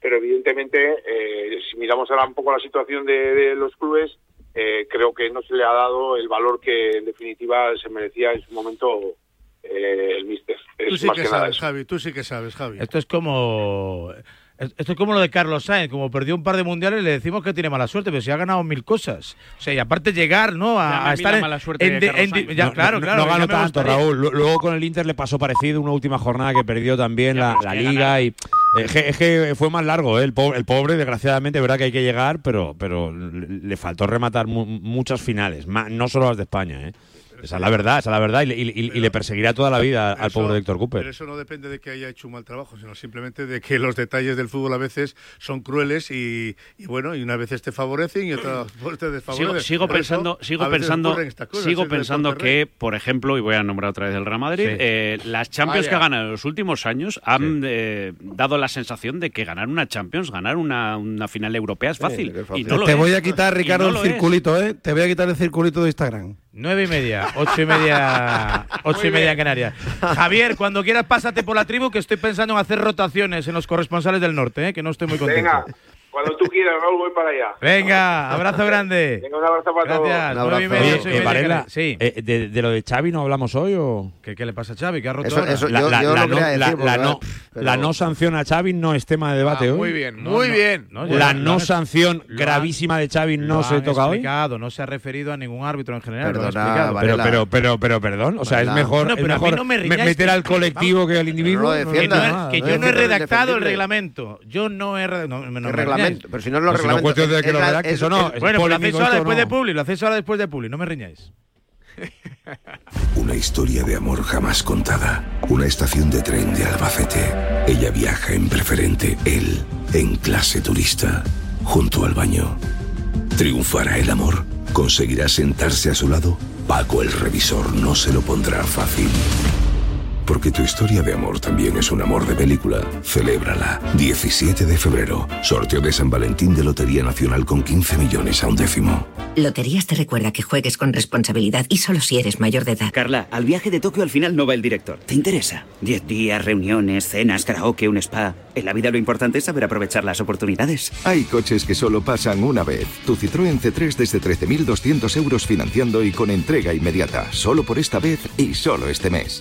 pero evidentemente, eh, si miramos ahora un poco la situación de, de los clubes, eh, creo que no se le ha dado el valor que en definitiva se merecía en su momento eh, el míster. Tú sí más que que sabes. Javi, tú sí que sabes, Javi. Esto es como. Esto es como lo de Carlos Sainz, como perdió un par de mundiales le decimos que tiene mala suerte, pero si ha ganado mil cosas. O sea, y aparte llegar, ¿no? A, a a mí estar la en, mala suerte en de en de- ya, No, claro, no, claro. no ganó tanto. Raúl. Lu- Luego con el Inter le pasó parecido, una última jornada que perdió también la, pero es la que liga ganar- y es que, es que fue más largo, ¿eh? el, pobre, el pobre, desgraciadamente, verdad que hay que llegar, pero, pero le le faltó rematar mu- muchas finales, ma- no solo las de España, ¿eh? Esa es la verdad, esa es la verdad, y, le- y- y- y le perseguirá toda la vida al Eso- pobre Héctor Cooper. Pero eso no depende de que haya hecho un mal trabajo, sino simplemente de que los detalles del fútbol a veces son crueles y, y bueno, y unas veces te favorecen y otras veces te desfavorecen. Sigo, sigo pensando, sigo pensando, cosas, sigo pensando que, por ejemplo, y voy a nombrar otra vez el Real Madrid, Sí. eh, las Champions Vaya. que ha ganado en los últimos años han eh, dado la sensación de que ganar una Champions, ganar una, una final europea es fácil. que es fácil. Y no lo Te es. voy a quitar, Ricardo, no el circulito, ¿eh? Te voy a quitar el circulito de Instagram. Nueve y media, ocho y media, ocho y media en Canarias. Javier, cuando quieras pásate por la tribu que estoy pensando en hacer rotaciones en los corresponsales del norte, ¿eh? que no estoy muy contento. Venga, cuando tú quieras, Raúl, voy para allá. Venga, abrazo grande. Venga, un abrazo para todos. Gracias. Un Nueve y abrazo. Oye, eh, Varela. Sí. eh, de, de lo de Xavi no hablamos hoy o...? ¿Qué, qué le pasa a Xavi? ¿Qué ha roto Eso- ahora? eso- La, yo- la- yo la no, quería la- decir, la porque, no, pero- la no sanción a Xavi no es tema de debate Ah, hoy. muy bien, No, muy no, bien. La no sanción lo han- gravísima de Xavi no se toca hoy. explicado, no se ha referido a ningún árbitro en general. Perdona. Pero, pero, pero, pero, perdón, o sea, es mejor, es mejor me meter al colectivo que al individuo. Que, yo no he redactado el reglamento. Yo no he redactado. Pero si no es los Pues si no reglamentos. cuestión de que es lo la- redactes es- o no, es- es Bueno, lo hacéis ahora después ¿no? de Publi. Lo hacéis ahora después de Publi. No me riñáis. Una historia de amor jamás contada. Una estación de tren de Albacete. Ella viaja en preferente, él en clase turista, junto al baño. ¿Triunfará el amor? ¿Conseguirá sentarse a su lado? Paco el revisor no se lo pondrá fácil. Porque tu historia de amor también es un amor de película. Celébrala. 17 de febrero. Sorteo de San Valentín de Lotería Nacional con 15 millones a un décimo. Loterías te recuerda que juegues con responsabilidad y solo si eres mayor de edad. Carla, al viaje de Tokio al final no va el director. ¿Te interesa? Diez días, reuniones, cenas, karaoke, un spa. En la vida lo importante es saber aprovechar las oportunidades. Hay coches que solo pasan una vez. Tu Citroën C3 desde 13.200 euros financiando y con entrega inmediata. Solo por esta vez y solo este mes.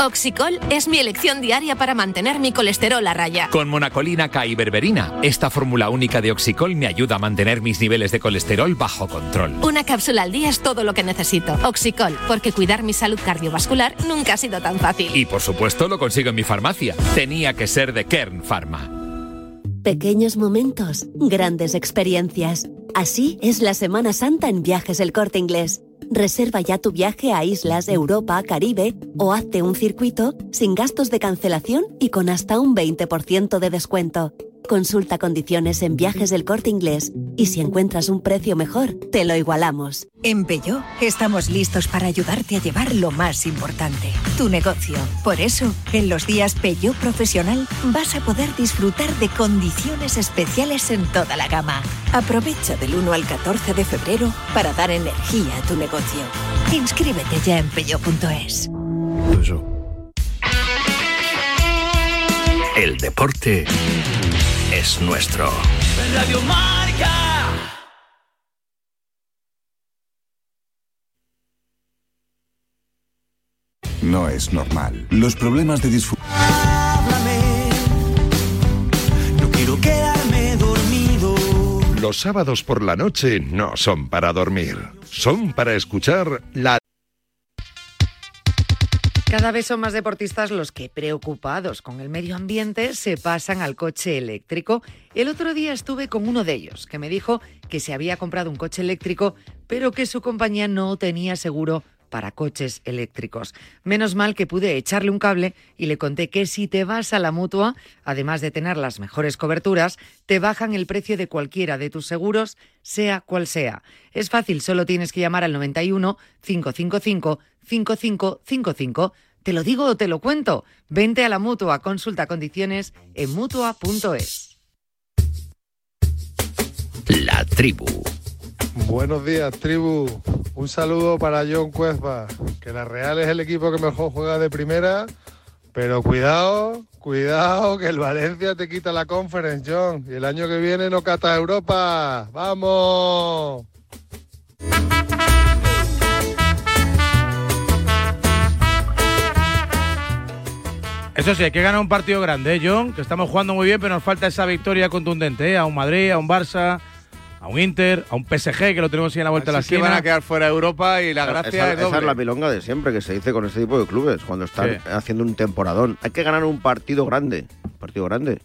Oxicol es mi elección diaria para mantener mi colesterol a raya. Con monacolina K y berberina, esta fórmula única de Oxicol me ayuda a mantener mis niveles de colesterol bajo control. Una cápsula al día es todo lo que necesito. Oxicol, porque cuidar mi salud cardiovascular nunca ha sido tan fácil. Y por supuesto lo consigo en mi farmacia. Tenía que ser de Kern Pharma. Pequeños momentos, grandes experiencias. Así es la Semana Santa en Viajes El Corte Inglés. Reserva ya tu viaje a islas, Europa, Caribe o hazte un circuito sin gastos de cancelación y con hasta un 20% de descuento. Consulta condiciones en Viajes del Corte Inglés y si encuentras un precio mejor, te lo igualamos. En Peugeot estamos listos para ayudarte a llevar lo más importante, tu negocio. Por eso, en los días Peugeot Profesional vas a poder disfrutar de condiciones especiales en toda la gama. Aprovecha del 1 al 14 de febrero para dar energía a tu negocio. Inscríbete ya en peugeot.es. El deporte es nuestro. Radio Marca. No es normal. Los problemas de disfunción. No quiero quedarme dormido. Los sábados por la noche no son para dormir, son para escuchar la... Cada vez son más deportistas los que, preocupados con el medio ambiente, se pasan al coche eléctrico. El otro día estuve con uno de ellos, que me dijo que se había comprado un coche eléctrico, pero que su compañía no tenía seguro para coches eléctricos. Menos mal que pude echarle un cable y le conté que si te vas a la mutua, además de tener las mejores coberturas, te bajan el precio de cualquiera de tus seguros, sea cual sea. Es fácil, solo tienes que llamar al 91 555 5555. ¿Te lo digo o te lo cuento? Vente a la mutua, consulta condiciones en mutua.es. La tribu. Buenos días, tribu. Un saludo para John Cuezba, que la Real es el equipo que mejor juega de primera, pero cuidado, cuidado, que el Valencia te quita la conference, John, y el año que viene no cata Europa. ¡Vamos! Eso sí, hay que ganar un partido grande, ¿eh, John? Que estamos jugando muy bien, pero nos falta esa victoria contundente, ¿eh? A un Madrid, a un Barça, a un Inter, a un PSG, que lo tenemos ahí a la vuelta de la Así que esquina. van a quedar fuera de Europa y la gracia esa, es esa es doble. la milonga de siempre que se dice con este tipo de clubes, cuando están Sí. haciendo un temporadón. Hay que ganar un partido grande. ¿Partido grande?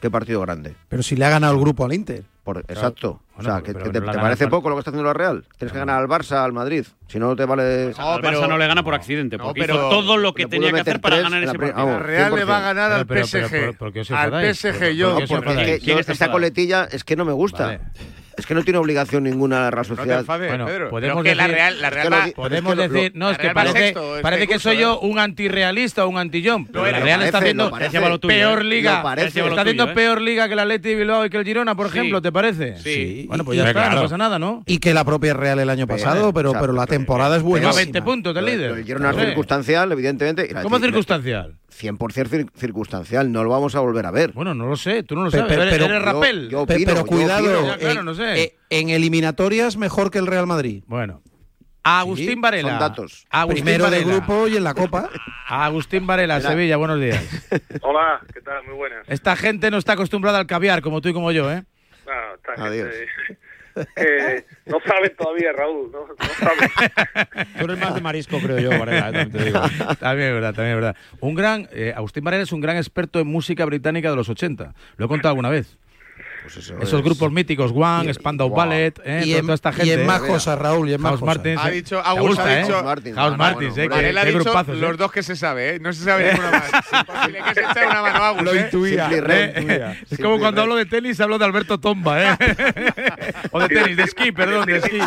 ¿Qué partido grande? Pero si le ha ganado el grupo al Inter. Por, exacto. Bueno, o sea, pero- que, pero que te, no te gana parece poco lo que está haciendo la Real. Tienes que ganar al Barça, al Madrid. Si no, no te vale. al Barça no le gana por accidente, porque pero- hizo todo lo que tenía que hacer para ganar ese partido. vamos, La Real le va a 100%. ganar al Pero, pero, PSG. pero, ¿por qué os al? PSG, ¿Por- yo. No, porque esta coletilla es que no me gusta. Es que no tiene obligación ninguna la Real No te Sociedad. enfades, Bueno, Pedro. podemos Pero que la decir- Real, la es Real va- Podemos es que lo- decir, no, es que parece, sexto este parece que curso, soy ¿eh? yo un antirrealista o un antillón. Pero la Real está parece, haciendo lo tuyo, peor ¿eh? liga. Parece. Está haciendo tuyo, ¿eh? peor liga que el Atleti de Bilbao y que el Girona, por Sí. ejemplo, ¿te parece? Sí. Bueno, pues ya está, no pasa nada, ¿no? Y que la propia Real el año Pero, pasado, pero, o sea, pero la pero- temporada es buena. 20 puntos del Lo- líder. Lo es Hombre, circunstancial, evidentemente. ¿Cómo y- circunstancial? 100% cir- circunstancial. No lo vamos a volver a ver. Bueno, no lo sé, tú no lo sabes. pe- eres, pero eres rapel. yo Pe- opino, pero yo cuidado, opino. Ya, claro, en, no sé. eh, en eliminatorias mejor que el Real Madrid. Bueno, A Agustín Sí, Varela. son datos. A Agustín Primero de Varela. grupo y en la Copa. A Agustín Varela. Sevilla, buenos días. Hola, ¿qué tal? Muy buenas. Esta gente no está acostumbrada al caviar, como tú y como yo, ¿eh? Ah, esta Adiós. gente, eh, no saben todavía, Raúl, no, no saben. Tú eres más de marisco, creo yo, Varela, eh, también te digo. También es verdad, también es verdad. Un gran, eh, Agustín Varela es un gran experto en música británica de los 80. Lo he contado alguna vez. Pues eso Esos es- grupos míticos, One, Spandau Wow. Ballet, eh, Y toda, en, toda esta y gente. en más eh. cosas, Raúl, y en más. Martins. Ha eh. dicho, ¿Te Agus gusta, ha eh? dicho, House Martins. House Ah, Martins, bueno, eh, que- Él ha dicho grupazos, los eh. dos que se sabe, ¿eh? No se sabe ninguno más. Es imposible que se eche una mano Agus, Lo ¿eh? intuía. Es como cuando hablo de tenis, hablo de Alberto Tomba, ¿eh? o de tenis, de esquí, perdón, de esquí.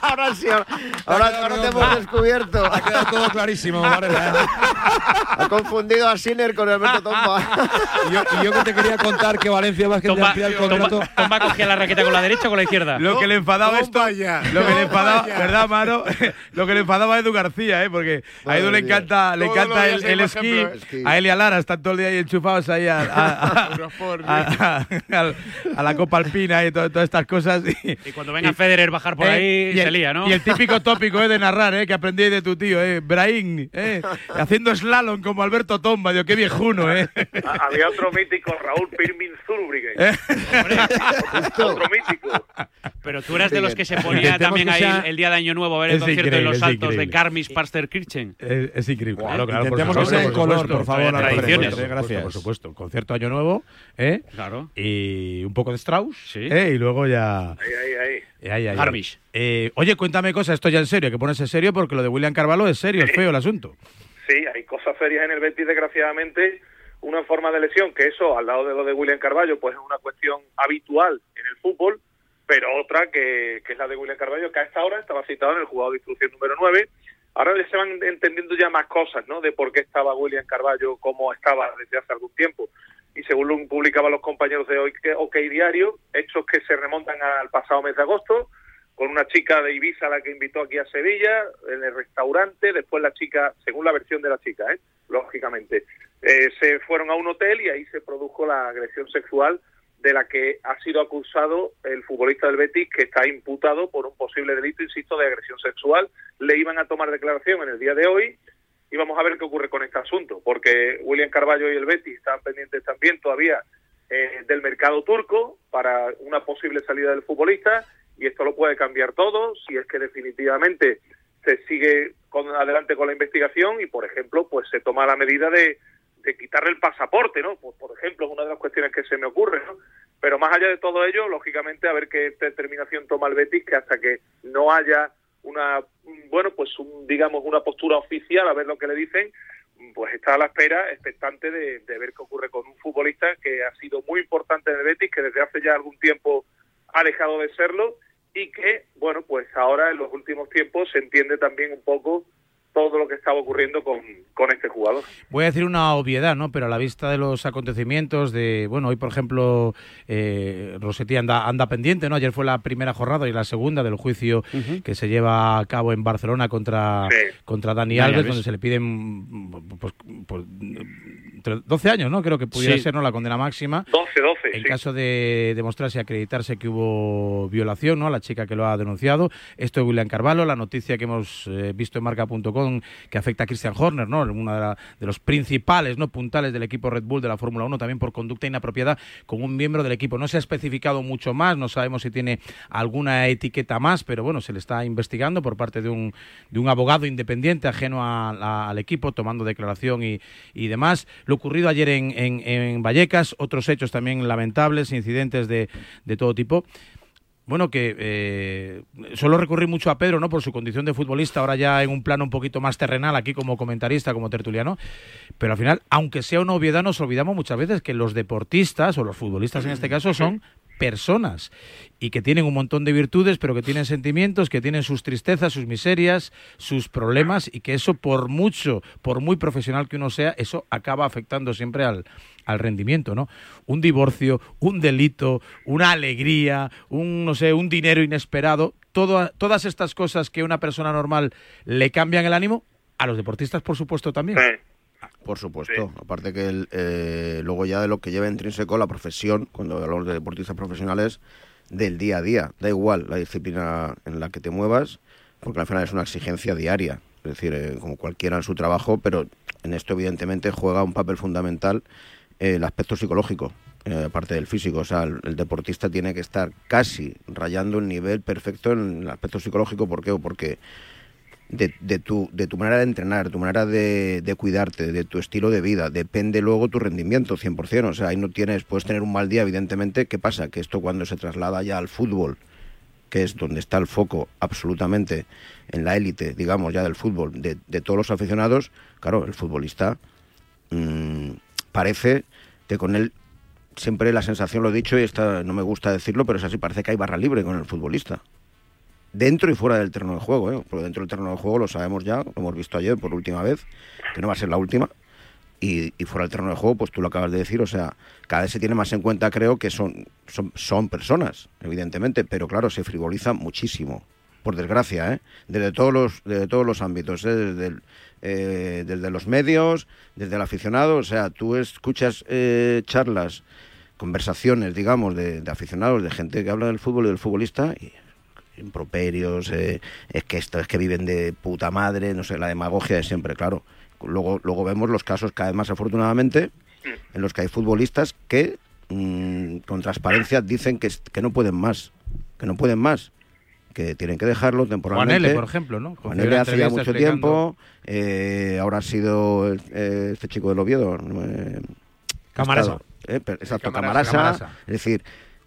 ahora sí, ahora, ahora, ahora te hemos descubierto. Ha quedado todo clarísimo, Varela. ¿eh? Ha confundido a Sinner con Alberto Tomba. Y yo, y yo que te quería contar que Valencia Vázquez Tomba, amplía el contrato. Tomba- Tomba cogía la raqueta con la derecha o con la izquierda. Lo que le enfadaba esto, ya, lo que le enfadaba. ¿verdad, Mano? Lo que le enfadaba a Edu García, ¿eh? Porque a Edu le encanta, le encanta el, el esquí, a él y a Lara están todo el día ahí enchufados ahí a, a- a- a- a- a la Copa Alpina y todo- todas estas cosas. Y, Y cuando venga Federer bajar por eh, ahí, y el, se lía, ¿no? Y el típico tópico eh, de narrar, eh, que aprendí de tu tío, eh, Brahim, eh, haciendo slalom como Alberto Tomba, digo, qué viejuno, eh. Había otro mítico, Raúl Pirmin Zurbriggen. Otro mítico. Pero tú eras de los que se ponía también ahí sea- el, día de Año Nuevo a ver el Es concierto en increíble, los altos de increíble. Garmisch Parsterkirchen. Es, es increíble. Claro, claro, por Intentemos que supuesto, sea en por color, supuesto. por favor. Tradiciones. Alfredo, Tradiciones. Gracias. Por supuesto, concierto Año Nuevo, ¿eh? Claro. Y un poco de Strauss, Sí. ¿eh? Y luego ya... Ahí, ahí, ahí. eh, ahí. Eh, oye, cuéntame cosas, esto ya en serio, que ponerse serio porque lo de William Carvalho es serio, es feo el asunto. Sí, hay cosas serias en el Betis, desgraciadamente. Una forma de lesión, que eso, al lado de lo de William Carballo, pues es una cuestión habitual en el fútbol, pero otra que, que es la de William Carballo, que a esta hora estaba citado en el jugador de instrucción número 9. Ahora ya se van entendiendo ya más cosas, ¿no? De por qué estaba William Carballo como estaba desde hace algún tiempo. Y según lo publicaban los compañeros de hoy, que OK Diario, hechos que se remontan al pasado mes de agosto, con una chica de Ibiza la que invitó aquí a Sevilla, en el restaurante, después la chica, según la versión de la chica, ¿eh? lógicamente, eh, se fueron a un hotel y ahí se produjo la agresión sexual de la que ha sido acusado el futbolista del Betis, que está imputado por un posible delito, insisto, de agresión sexual. Le iban a tomar declaración en el día de hoy y vamos a ver qué ocurre con este asunto, porque William Carballo y el Betis están pendientes también todavía eh, del mercado turco para una posible salida del futbolista y esto lo puede cambiar todo si es que definitivamente se sigue con, adelante con la investigación y por ejemplo pues se toma la medida de, de quitarle el pasaporte no pues, por ejemplo es una de las cuestiones que se me ocurre no pero más allá de todo ello lógicamente a ver qué determinación toma el Betis que hasta que no haya una bueno pues un, digamos una postura oficial a ver lo que le dicen pues está a la espera expectante de, de ver qué ocurre con un futbolista que ha sido muy importante en el Betis que desde hace ya algún tiempo ha dejado de serlo y que, bueno, pues ahora en los últimos tiempos se entiende también un poco todo lo que estaba ocurriendo con, con este jugador. Voy a decir una obviedad, ¿no? Pero a la vista de los acontecimientos de, bueno, hoy por ejemplo, eh, Rosetti anda, anda pendiente, ¿no? Ayer fue la primera jornada y la segunda del juicio que se lleva a cabo en Barcelona contra, contra Dani, Dani Alves, Alves. donde se le piden pues, pues, entre 12 años, ¿no? Creo que pudiera Sí. ser ¿no? la condena máxima. 12, 12. En sí. caso de demostrarse y acreditarse que hubo violación, ¿no? La chica que lo ha denunciado. Esto es William Carvalho, la noticia que hemos eh, visto en marca.com que afecta a Christian Horner, ¿no? Uno de, la- de los principales, ¿no? Puntales del equipo Red Bull de la Fórmula 1, también por conducta inapropiada con un miembro del equipo. No se ha especificado mucho más, no sabemos si tiene alguna etiqueta más, pero bueno, se le está investigando por parte de un, de un abogado independiente ajeno a- a- al equipo, tomando declaración y, y demás. Lo ocurrido ayer en, en- en Vallecas, otros hechos también lamentables, incidentes de, de todo tipo. Bueno, que eh, suelo recurrir mucho a Pedro, ¿no? Por su condición de futbolista, ahora ya en un plano un poquito más terrenal, aquí como comentarista, como tertuliano. Pero al final, aunque sea una obviedad, nos olvidamos muchas veces que los deportistas, o los futbolistas en este caso, son personas y que tienen un montón de virtudes, pero que tienen sentimientos, que tienen sus tristezas, sus miserias, sus problemas y que eso por mucho, por muy profesional que uno sea, eso acaba afectando siempre al, al rendimiento, ¿no? Un divorcio, un delito, una alegría, un no sé, un dinero inesperado, todo, todas estas cosas que a una persona normal le cambian el ánimo, a los deportistas por supuesto también. Por supuesto. Aparte que el, eh, luego ya de lo que lleva intrínseco la profesión, cuando hablamos de deportistas profesionales, del día a día. Da igual la disciplina en la que te muevas, porque al final es una exigencia diaria, es decir, eh, como cualquiera en su trabajo, pero en esto evidentemente juega un papel fundamental eh, el aspecto psicológico, eh, aparte del físico. O sea, el, el deportista tiene que estar casi rayando el nivel perfecto en el aspecto psicológico. ¿Por qué? Porque de, de tu, de tu manera de entrenar, tu manera de, de cuidarte, de tu estilo de vida, depende luego tu rendimiento 100%. O sea, ahí no tienes, puedes tener un mal día, evidentemente. ¿Qué pasa? Que esto cuando se traslada ya al fútbol, que es donde está el foco absolutamente en la élite, digamos, ya del fútbol, de, de todos los aficionados, claro, el futbolista mm, parece que con él siempre la sensación, lo he dicho y esta, no me gusta decirlo, pero es así, parece que hay barra libre con el futbolista. Dentro y fuera del terreno de juego, ¿eh? porque dentro del terreno de juego lo sabemos ya, lo hemos visto ayer por última vez, que no va a ser la última. Y, y fuera del terreno de juego, pues tú lo acabas de decir, o sea, cada vez se tiene más en cuenta, creo, que son, son, son personas, evidentemente, pero claro, se frivoliza muchísimo, por desgracia, ¿eh? desde, todos los, desde todos los ámbitos, ¿eh? desde, eh, desde los medios, desde el aficionado, o sea, tú escuchas eh, charlas, conversaciones, digamos, de, de aficionados, de gente que habla del fútbol y del futbolista, y improperios, eh, es que esto es que viven de puta madre, no sé, la demagogia de siempre, claro. Luego, luego vemos los casos cada vez más afortunadamente en los que hay futbolistas que mm, con transparencia dicen que, que no pueden más, que no pueden más, que tienen que dejarlo temporalmente. Juan L, por ejemplo, ¿no? Juan L hace ya mucho explicando- tiempo, eh, ahora ha sido eh, este chico del Oviedo. eh, Camarasa. Estado, exacto, Camarasa. Es decir,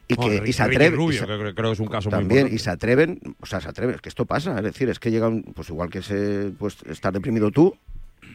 y, Bueno, que, y Ricky se atreven. Rubio, y se- que creo, que es un caso muy también, importante. y se atreven, o sea, se atreven, es que esto pasa, es decir, es que llegan, pues igual que se, pues estar deprimido tú,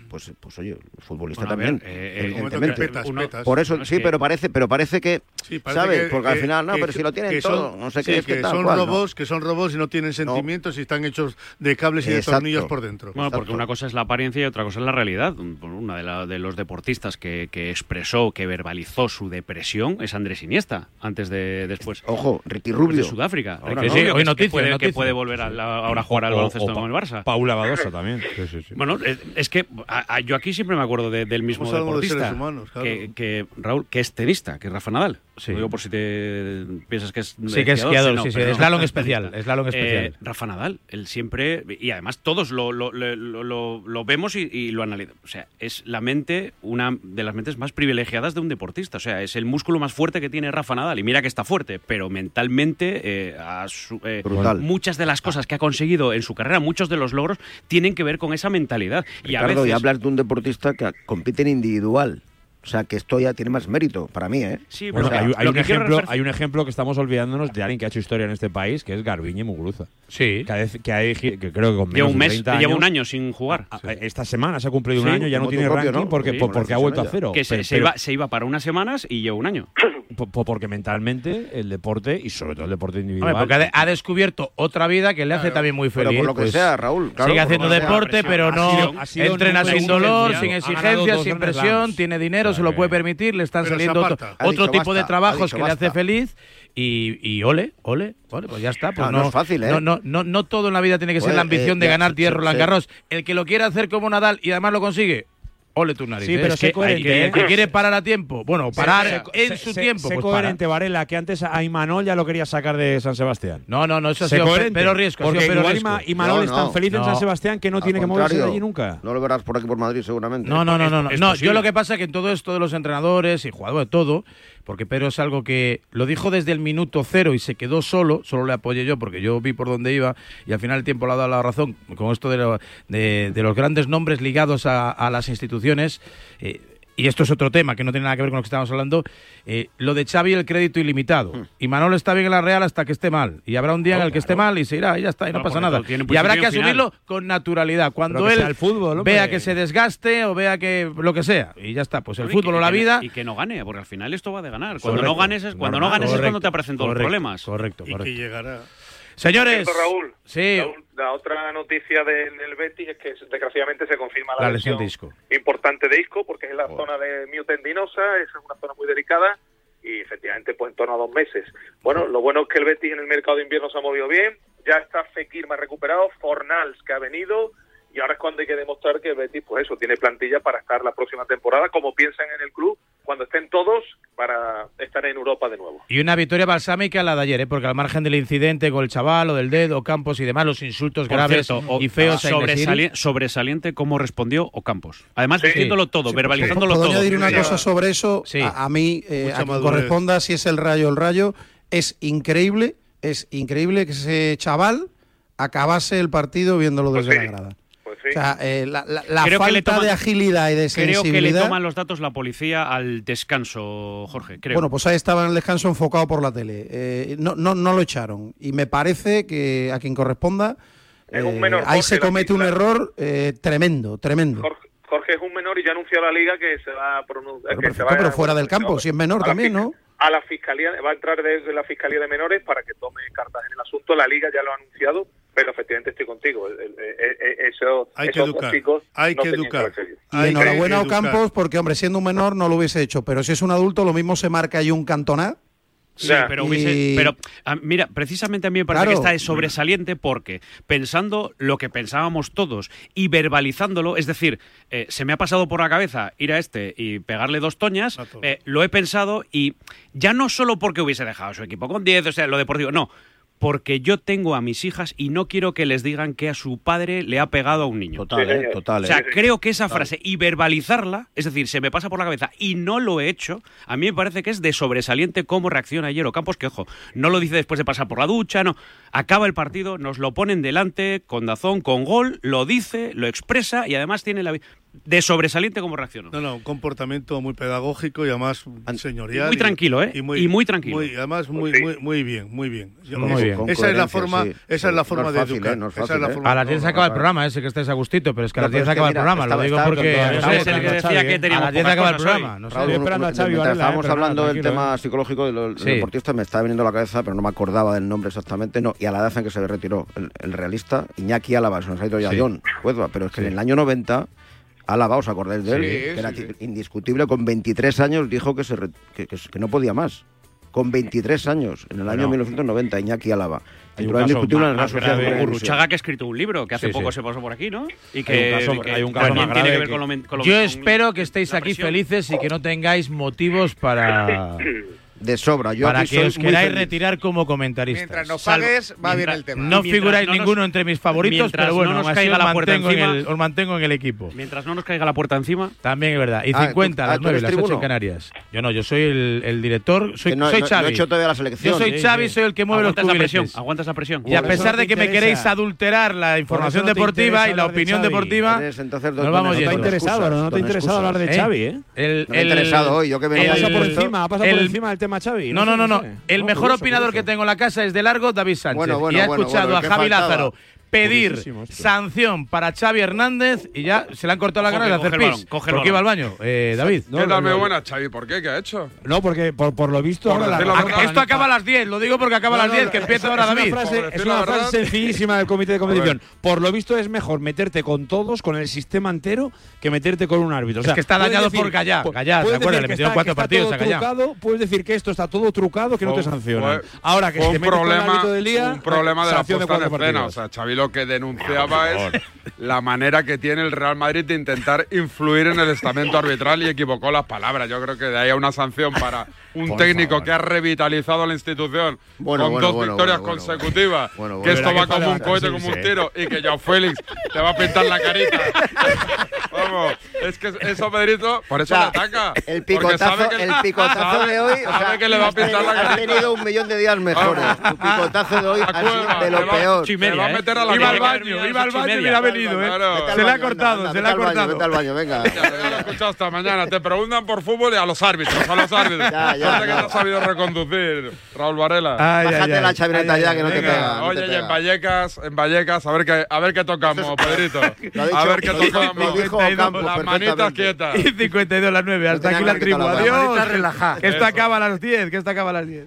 pues, pues oye, el futbolista Bueno, a ver, también, eh, evidentemente. que petas, petas. Por eso, sí, que- pero parece, pero parece que, Sí, parece ¿sabes? que- Porque al final, no, que- pero si lo tienen que todo, son- no sé sí, qué, es que, que tal son cual, que son robots y no tienen sentimientos y están hechos de cables y de tornillos por dentro. Bueno, porque una cosa es la apariencia y otra cosa es la realidad. Una de, la- de los deportistas que, que expresó, que verbalizó su depresión es Andrés Iniesta, antes de después. Ojo, Ricky de Rubio. Sudáfrica. Ahora Ricky Sí, que hoy que noticia, puede, que puede volver a la- ahora a jugar al baloncesto con el Barça. Paula Badosa también. Sí, sí, sí. Bueno, es que a- a- yo aquí siempre me acuerdo de- del mismo de deportista. seres humanos, claro. que, que, Raúl, que es tenista, que es Rafa Nadal. Sí. Lo digo por si te piensas que es. Sí, que es esquiador, no, sí, sí, no. slalom especial, Eh, especial. Rafa Nadal, él siempre. Y además todos lo, lo, lo- lo- lo- lo vemos y, y lo analizamos. O sea, es la mente, una de las mentes más privilegiadas de un deportista. O sea, es el músculo más fuerte que tiene Rafa Nadal. Y mira que está fuerte, pero mentalmente, eh, a su- eh, Brutal. muchas de las cosas que ha conseguido en su carrera, muchos de los logros, tienen que ver con esa mentalidad. Y a Ricardo, veces. y hablas de un deportista que compite en individual. O sea, que esto ya tiene más mérito para mí, ¿eh? Sí, Bueno, O sea, hay, un ejemplo, refer- hay un ejemplo que estamos olvidándonos de alguien que ha hecho historia en este país, que es Garbiñe Muguruza. Sí. Que, ha que, ha que creo que con menos Lleva un de mes, 30 lleva un año sin jugar. a- a- Esta semana se ha cumplido Sí, un año, ya no tiene propio, ranking ¿no? porque, Sí, por- bueno, porque ha vuelto a cero. Que se, Pero- se iba, se iba para unas semanas y lleva un año. po- po- porque mentalmente el deporte, y sobre todo el deporte individual. Hombre, porque ha, ha descubierto otra vida que le hace también muy feliz. Pero por lo que pues, sea, Raúl. claro, sigue haciendo sea. deporte, pero Ha no sido- ha sido entrena sin dolor, sin exigencias, sin presión, tiene dinero, se lo puede permitir, le están saliendo otro, tipo de basta, trabajos que le hace feliz y, y ole, ole, ole, pues ya está. Pues Ah, no es fácil, ¿eh? No, no, no, no todo en la vida tiene que ser Pues, la ambición eh, de ya, ganar sí, tierra sí, Roland sí. Garros. El que lo quiere hacer como Nadal y además lo consigue, ole tu nariz. Sí, ¿eh? pero Es sé que, coherente, el que- el que ¿eh? quiere parar a tiempo, bueno, parar Sé- en su sé- tiempo, sé pues coherente, para. Varela, que antes a Imanol ya lo quería sacar de San Sebastián. No, no, no, eso ha sido coherente, pero riesgo. Porque pero igual riesgo. Ima- Imanol No, es tan no. feliz en No. San Sebastián que no Al tiene que moverse de allí nunca. No lo verás por aquí por Madrid, seguramente. No, no, no, no, no. yo lo que pasa es que en todo esto de los entrenadores y jugadores, todo, porque Pedro es algo que lo dijo desde el minuto cero y se quedó solo, solo le apoyé yo porque yo vi por dónde iba y al final el tiempo le ha dado la razón con esto de, lo- de- de los grandes nombres ligados a, a las instituciones. eh, y esto es otro tema que no tiene nada que ver con lo que estábamos hablando. eh, lo de Xavi, el crédito ilimitado. Y Manolo está bien en la Real hasta que esté mal. Y habrá un día en el que esté mal y se irá y ya está, y no Claro, pasa nada. Y habrá que final. asumirlo con naturalidad. Cuando él el fútbol, hombre. vea que se desgaste o vea que lo que sea. Y ya está, pues el Y fútbol que- o la y vida. Y que no gane, porque al final esto va de ganar. Cuando Correcto. no ganes es cuando no ganes es cuando Correcto, te aparecen todos los problemas. Correcto, Y que correcto. llegará. Señores, Cierto, Raúl. sí, Raúl, La otra noticia del, del Betis es que desgraciadamente se confirma la, la lesión lesión de Isco. importante de Isco, porque es la zona de miotendinosa, es una zona muy delicada y efectivamente pues en torno a dos meses. Bueno, lo bueno es que el Betis en el mercado de invierno se ha movido bien, ya está Fekir más recuperado, Fornals que ha venido y ahora es cuando hay que demostrar que el Betis pues eso tiene plantilla para estar la próxima temporada como piensan en el club cuando estén todos para estar en Europa de nuevo. Y una victoria balsámica la de ayer, ¿eh? porque al margen del incidente con el chaval o del dedo, Campos y demás, los insultos Por graves y feos. Sobresali sobresaliente cómo respondió Ocampos. Además, diciéndolo todo, sí, verbalizándolo todo. Decir una cosa sobre eso, a, a, mí, eh, a quien corresponda si es el rayo o el rayo, es increíble, es increíble que ese chaval acabase el partido viéndolo desde pues la grada sí. O sea, eh, la, la, la falta toman, de agilidad y de sensibilidad... Creo que le toman los datos la policía al descanso, Jorge, creo. Bueno, pues ahí estaba en el descanso enfocado por la tele. Eh, no, no, no lo echaron. Y me parece que a quien corresponda... Es un eh, menor, ahí se comete un error eh, tremendo, tremendo. Jorge, Jorge, es un menor y ya anunció a la liga que se va a pronunciar... Pero, pero, fuera del campo, si es menor también, ¿no? a la fiscalía, va a entrar desde la fiscalía de menores para que tome cartas en el asunto. La liga ya lo ha anunciado pero efectivamente estoy contigo. Eso, hay que esos educar, chicos hay que educar. Que enhorabuena a Ocampos porque, hombre, siendo un menor no lo hubiese hecho, pero si es un adulto lo mismo se marca ahí un cantonal. Sí, pero, hubiese, pero ah, mira, precisamente a mí me parece que está es sobresaliente porque pensando lo que pensábamos todos y verbalizándolo, es decir, eh, se me ha pasado por la cabeza ir a este y pegarle dos toñas, eh, lo he pensado y ya no solo porque hubiese dejado a su equipo con 10, o sea, lo deportivo, no, porque yo tengo a mis hijas y no quiero que les digan que a su padre le ha pegado a un niño. Total, ¿eh? total. ¿eh? O sea, creo que esa frase y verbalizarla, es decir, se me pasa por la cabeza y no lo he hecho, a mí me parece que es de sobresaliente cómo reacciona ayer Ocampos, que ojo, no lo dice después de pasar por la ducha, no. Acaba el partido, nos lo ponen delante, con dazón, con gol, lo dice, lo expresa y además tiene la de sobresaliente cómo reaccionó. No, no, un comportamiento muy pedagógico y además señorial. Muy tranquilo, ¿eh? Y muy, y muy tranquilo. Muy, además muy, muy, muy, bien, muy bien. Muy bien. Esa es la forma, sí. esa es la forma no es fácil, de educar. Eh, no es fácil, esa es la ¿eh? forma a las 10 se acaba el programa, ese que estáis a gustito, pero es que a las 10 se acaba el programa, lo digo porque... A las 10 acaba el ¿eh? programa. Esperando a Estábamos hablando del tema psicológico de los deportistas, me estaba viniendo a la cabeza, pero no me acordaba del nombre exactamente, no, y a la edad en que se le retiró el realista, Iñaki Álava, se nos ha ido ya John pero es que en el año 90 Álava, ¿os acordáis de él? Sí, que era indiscutible, con 23 años dijo que, se re, que, no podía más. Con 23 años, en el año no. 1990, Iñaki Álava. Hay un, indiscutible en la sociedad de Urruchaga que ha escrito un libro que hace poco se pasó por aquí, ¿no? Y que hay un caso, que más con Yo espero que estéis aquí felices y que no tengáis motivos para de sobra. Yo Para que os queráis retirar como comentaristas. Mientras nos pagues, Salvo, va bien el tema. No figuráis ninguno entre mis favoritos, pero bueno, no nos caiga la puerta encima, el, os mantengo en el equipo. Mientras no nos caiga la puerta encima. También es verdad. Y 50, las 9, las 8 en Canarias. Yo no, yo soy el, director, soy, no, soy Xavi. Yo soy Xavi, soy el que mueve los cubiletes. Aguantas la presión. Y a pesar de que me queréis adulterar la información deportiva y la opinión deportiva, nos vamos yendo. No te interesado hablar de ¿Eh? Xavi, ¿eh? Interesado hoy, yo que me Ha pasado por encima del tema Xavi. No, no, no. no, no. El mejor opinador que tengo en la casa es de largo David Sánchez. Bueno, bueno, y ha bueno, escuchado a Javi faltaba. Lázaro pedir sanción para Xavi Hernández y ya se le han cortado la cara de hacer pis. Porque iba al baño. Eh, David. No, Dame buena, Xavi. ¿Por qué? ¿Qué ha hecho? No, porque por, lo visto ahora la... verdad, Esto acaba a las 10. Lo digo porque acaba a las 10, que empieza ahora David. Frase, es una frase sencillísima del comité de competición. Por lo visto es mejor meterte con todos, con el sistema entero, que meterte con un árbitro. O sea, es que está dañado decir, por Gallá. Gallá, ¿se acuerdan? Le metieron cuatro partidos a Gallá. Puedes decir que esto está todo trucado, que no te sancionan. Ahora que si te metes el árbitro del día… Un problema de la puesta en escena. O Xavi lo que denunciaba es la manera que tiene el Real Madrid de intentar influir en el estamento arbitral y equivocó las palabras. Yo creo que de ahí a una sanción para un Por técnico favor. que ha revitalizado la institución bueno, con bueno, dos bueno, victorias consecutivas, que esto va como un cohete, como un tiro, y que Joao Félix te va a pintar la carita. Vamos, es que eso Pedrito, por eso o sea, le ataca. El picotazo, el picotazo de hoy, o sea, que le va a pintar la carita. Ha tenido un millón de días mejores. Tu picotazo de hoy ha sido de lo peor. Chimeria, se va a ¿eh? meter a la iba al baño, iba al baño y ha venido, ¿eh? Se le ha cortado, se le ha cortado. Vete al baño, venga. Mañana. Te preguntan por fútbol y a los árbitros, a los árbitros. Que no has sabido reconducir, Raúl Varela. Ay, Bájate ay, la chavireta ya, que no venga, te pega. No oye, te pega. en Vallecas, en Vallecas, a ver qué, a ver qué tocamos, Pedrito. A ver qué tocamos. Las manitas quietas. Y 52 a las 9, hasta aquí la tribu. Adiós. Que esta acaba a las 10, que esta acaba a las 10.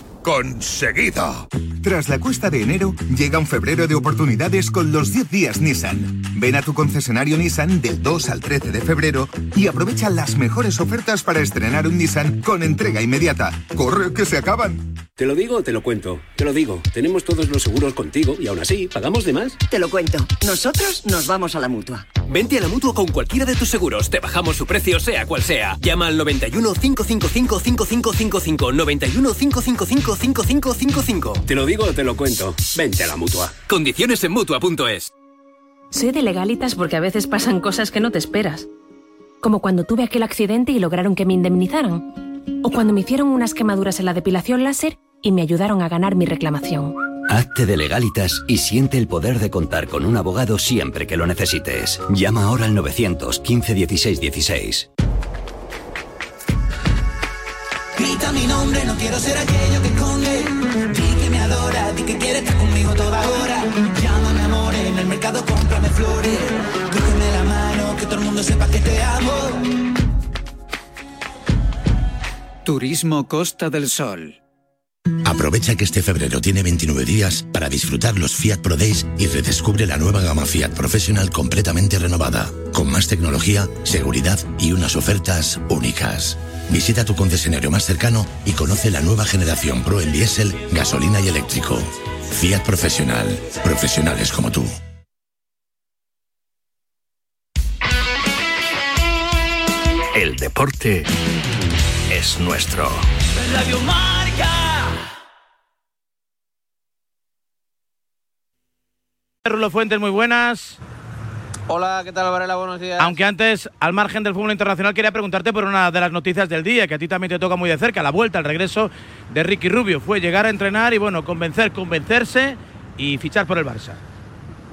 ¡Conseguido! Tras la cuesta de enero, llega un febrero de oportunidades con los 10 días Nissan. Ven a tu concesionario Nissan del 2 al 13 de febrero y aprovecha las mejores ofertas para estrenar un Nissan con entrega inmediata. ¡Corre, que se acaban! ¿Te lo digo o te lo cuento? Te lo digo. Tenemos todos los seguros contigo y aún así, ¿pagamos de más? Te lo cuento. Nosotros nos vamos a la mutua. Vente a la mutua con cualquiera de tus seguros. Te bajamos su precio, sea cual sea. Llama al 91 555 5555. 91 555 5555. Te lo digo o te lo cuento. Vente a la mutua. Condiciones en mutua.es. Soy de legalitas porque a veces pasan cosas que no te esperas. Como cuando tuve aquel accidente y lograron que me indemnizaran. O cuando me hicieron unas quemaduras en la depilación láser y me ayudaron a ganar mi reclamación. Hazte de legalitas y siente el poder de contar con un abogado siempre que lo necesites. Llama ahora al 915 16 16. Grita mi nombre, no quiero ser aquello que esconde. Di que me adora, di que quiere estar conmigo toda hora. Llámame amor, en el mercado cómprame flores. Cógeme la mano, que todo el mundo sepa que te amo. Turismo Costa del Sol. Aprovecha que este febrero tiene 29 días para disfrutar los Fiat Pro Days y redescubre la nueva gama Fiat Professional completamente renovada, con más tecnología, seguridad y unas ofertas únicas. Visita tu concesionario más cercano y conoce la nueva generación Pro en diésel, gasolina y eléctrico. Fiat Professional. Profesionales como tú. El deporte es nuestro. Radio Marca. Rulo Fuentes, muy buenas. Hola, ¿qué tal Varela? Buenos días. Aunque antes, al margen del fútbol internacional, quería preguntarte por una de las noticias del día, que a ti también te toca muy de cerca, la vuelta, el regreso de Ricky Rubio. Fue llegar a entrenar y, bueno, convencer, convencerse y fichar por el Barça.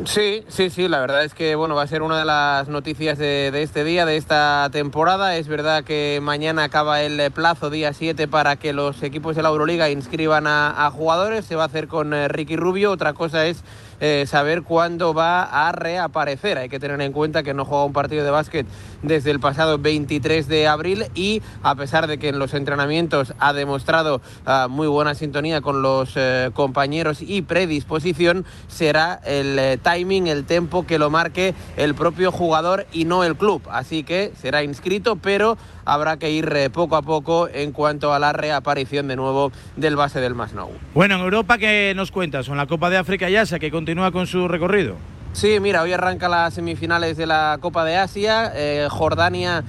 Sí, sí, sí, la verdad es que bueno, va a ser una de las noticias de, de este día, de esta temporada. Es verdad que mañana acaba el plazo, día 7, para que los equipos de la Euroliga inscriban a, a jugadores. Se va a hacer con eh, Ricky Rubio. Otra cosa es eh, saber cuándo va a reaparecer. Hay que tener en cuenta que no juega un partido de básquet desde el pasado 23 de abril y a pesar de que en los entrenamientos ha demostrado ah, muy buena sintonía con los eh, compañeros y predisposición, será el eh, timing, el tempo que lo marque el propio jugador y no el club. Así que será inscrito, pero habrá que ir eh, poco a poco en cuanto a la reaparición de nuevo del base del Masnou. Bueno, en Europa, ¿qué nos cuentas? Con la Copa de África ya, que continúa con su recorrido. Sí, mira, hoy arranca las semifinales de la Copa de Asia. Eh, Jordania,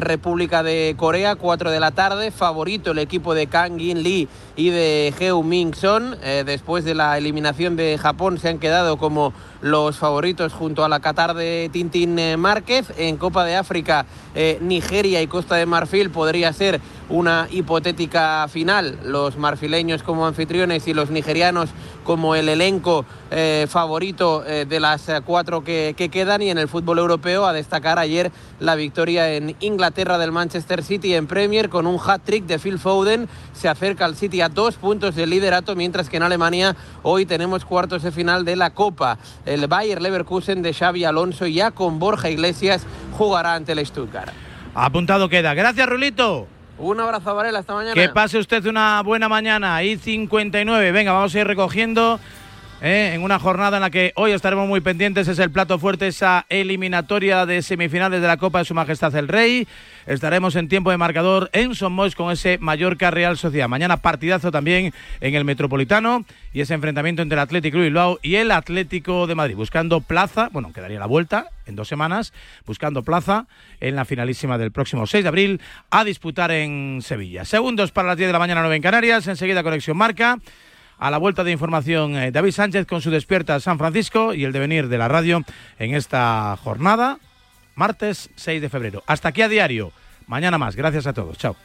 República de Corea, 4 de la tarde. Favorito el equipo de Kang In Lee y de Heo Min Son. Eh, después de la eliminación de Japón, se han quedado como los favoritos junto a la Qatar de Tintín eh, Márquez. En Copa de África, eh, Nigeria y Costa de Marfil podría ser una hipotética final. Los marfileños como anfitriones y los nigerianos como el elenco favorito de las cuatro que, que quedan. Y en el fútbol europeo, a destacar ayer la victoria en Inglaterra del Manchester City en Premier con un hat-trick de Phil Foden. Se acerca al City a dos puntos del liderato, mientras que en Alemania hoy tenemos cuartos de final de la Copa. El Bayer Leverkusen de Xavi Alonso ya con Borja Iglesias jugará ante el Stuttgart. Apuntado queda. Gracias, Rulito. Un abrazo, Varela, hasta mañana. Que pase usted una buena mañana. I 59. Venga, vamos a ir recogiendo. Eh, en una jornada en la que hoy estaremos muy pendientes, es el plato fuerte, esa eliminatoria de semifinales de la Copa de Su Majestad el Rey. Estaremos en tiempo de marcador en Somos con ese Mallorca Real Sociedad. Mañana partidazo también en el Metropolitano y ese enfrentamiento entre el Atlético de Bilbao y el Atlético de Madrid, buscando plaza, bueno, quedaría la vuelta en dos semanas, buscando plaza en la finalísima del próximo 6 de abril a disputar en Sevilla. Segundos para las 10 de la mañana, 9 en Canarias, enseguida conexión marca. A la vuelta de información, eh, David Sánchez con su despierta San Francisco y el devenir de la radio en esta jornada, martes 6 de febrero. Hasta aquí a diario. Mañana más. Gracias a todos. Chao.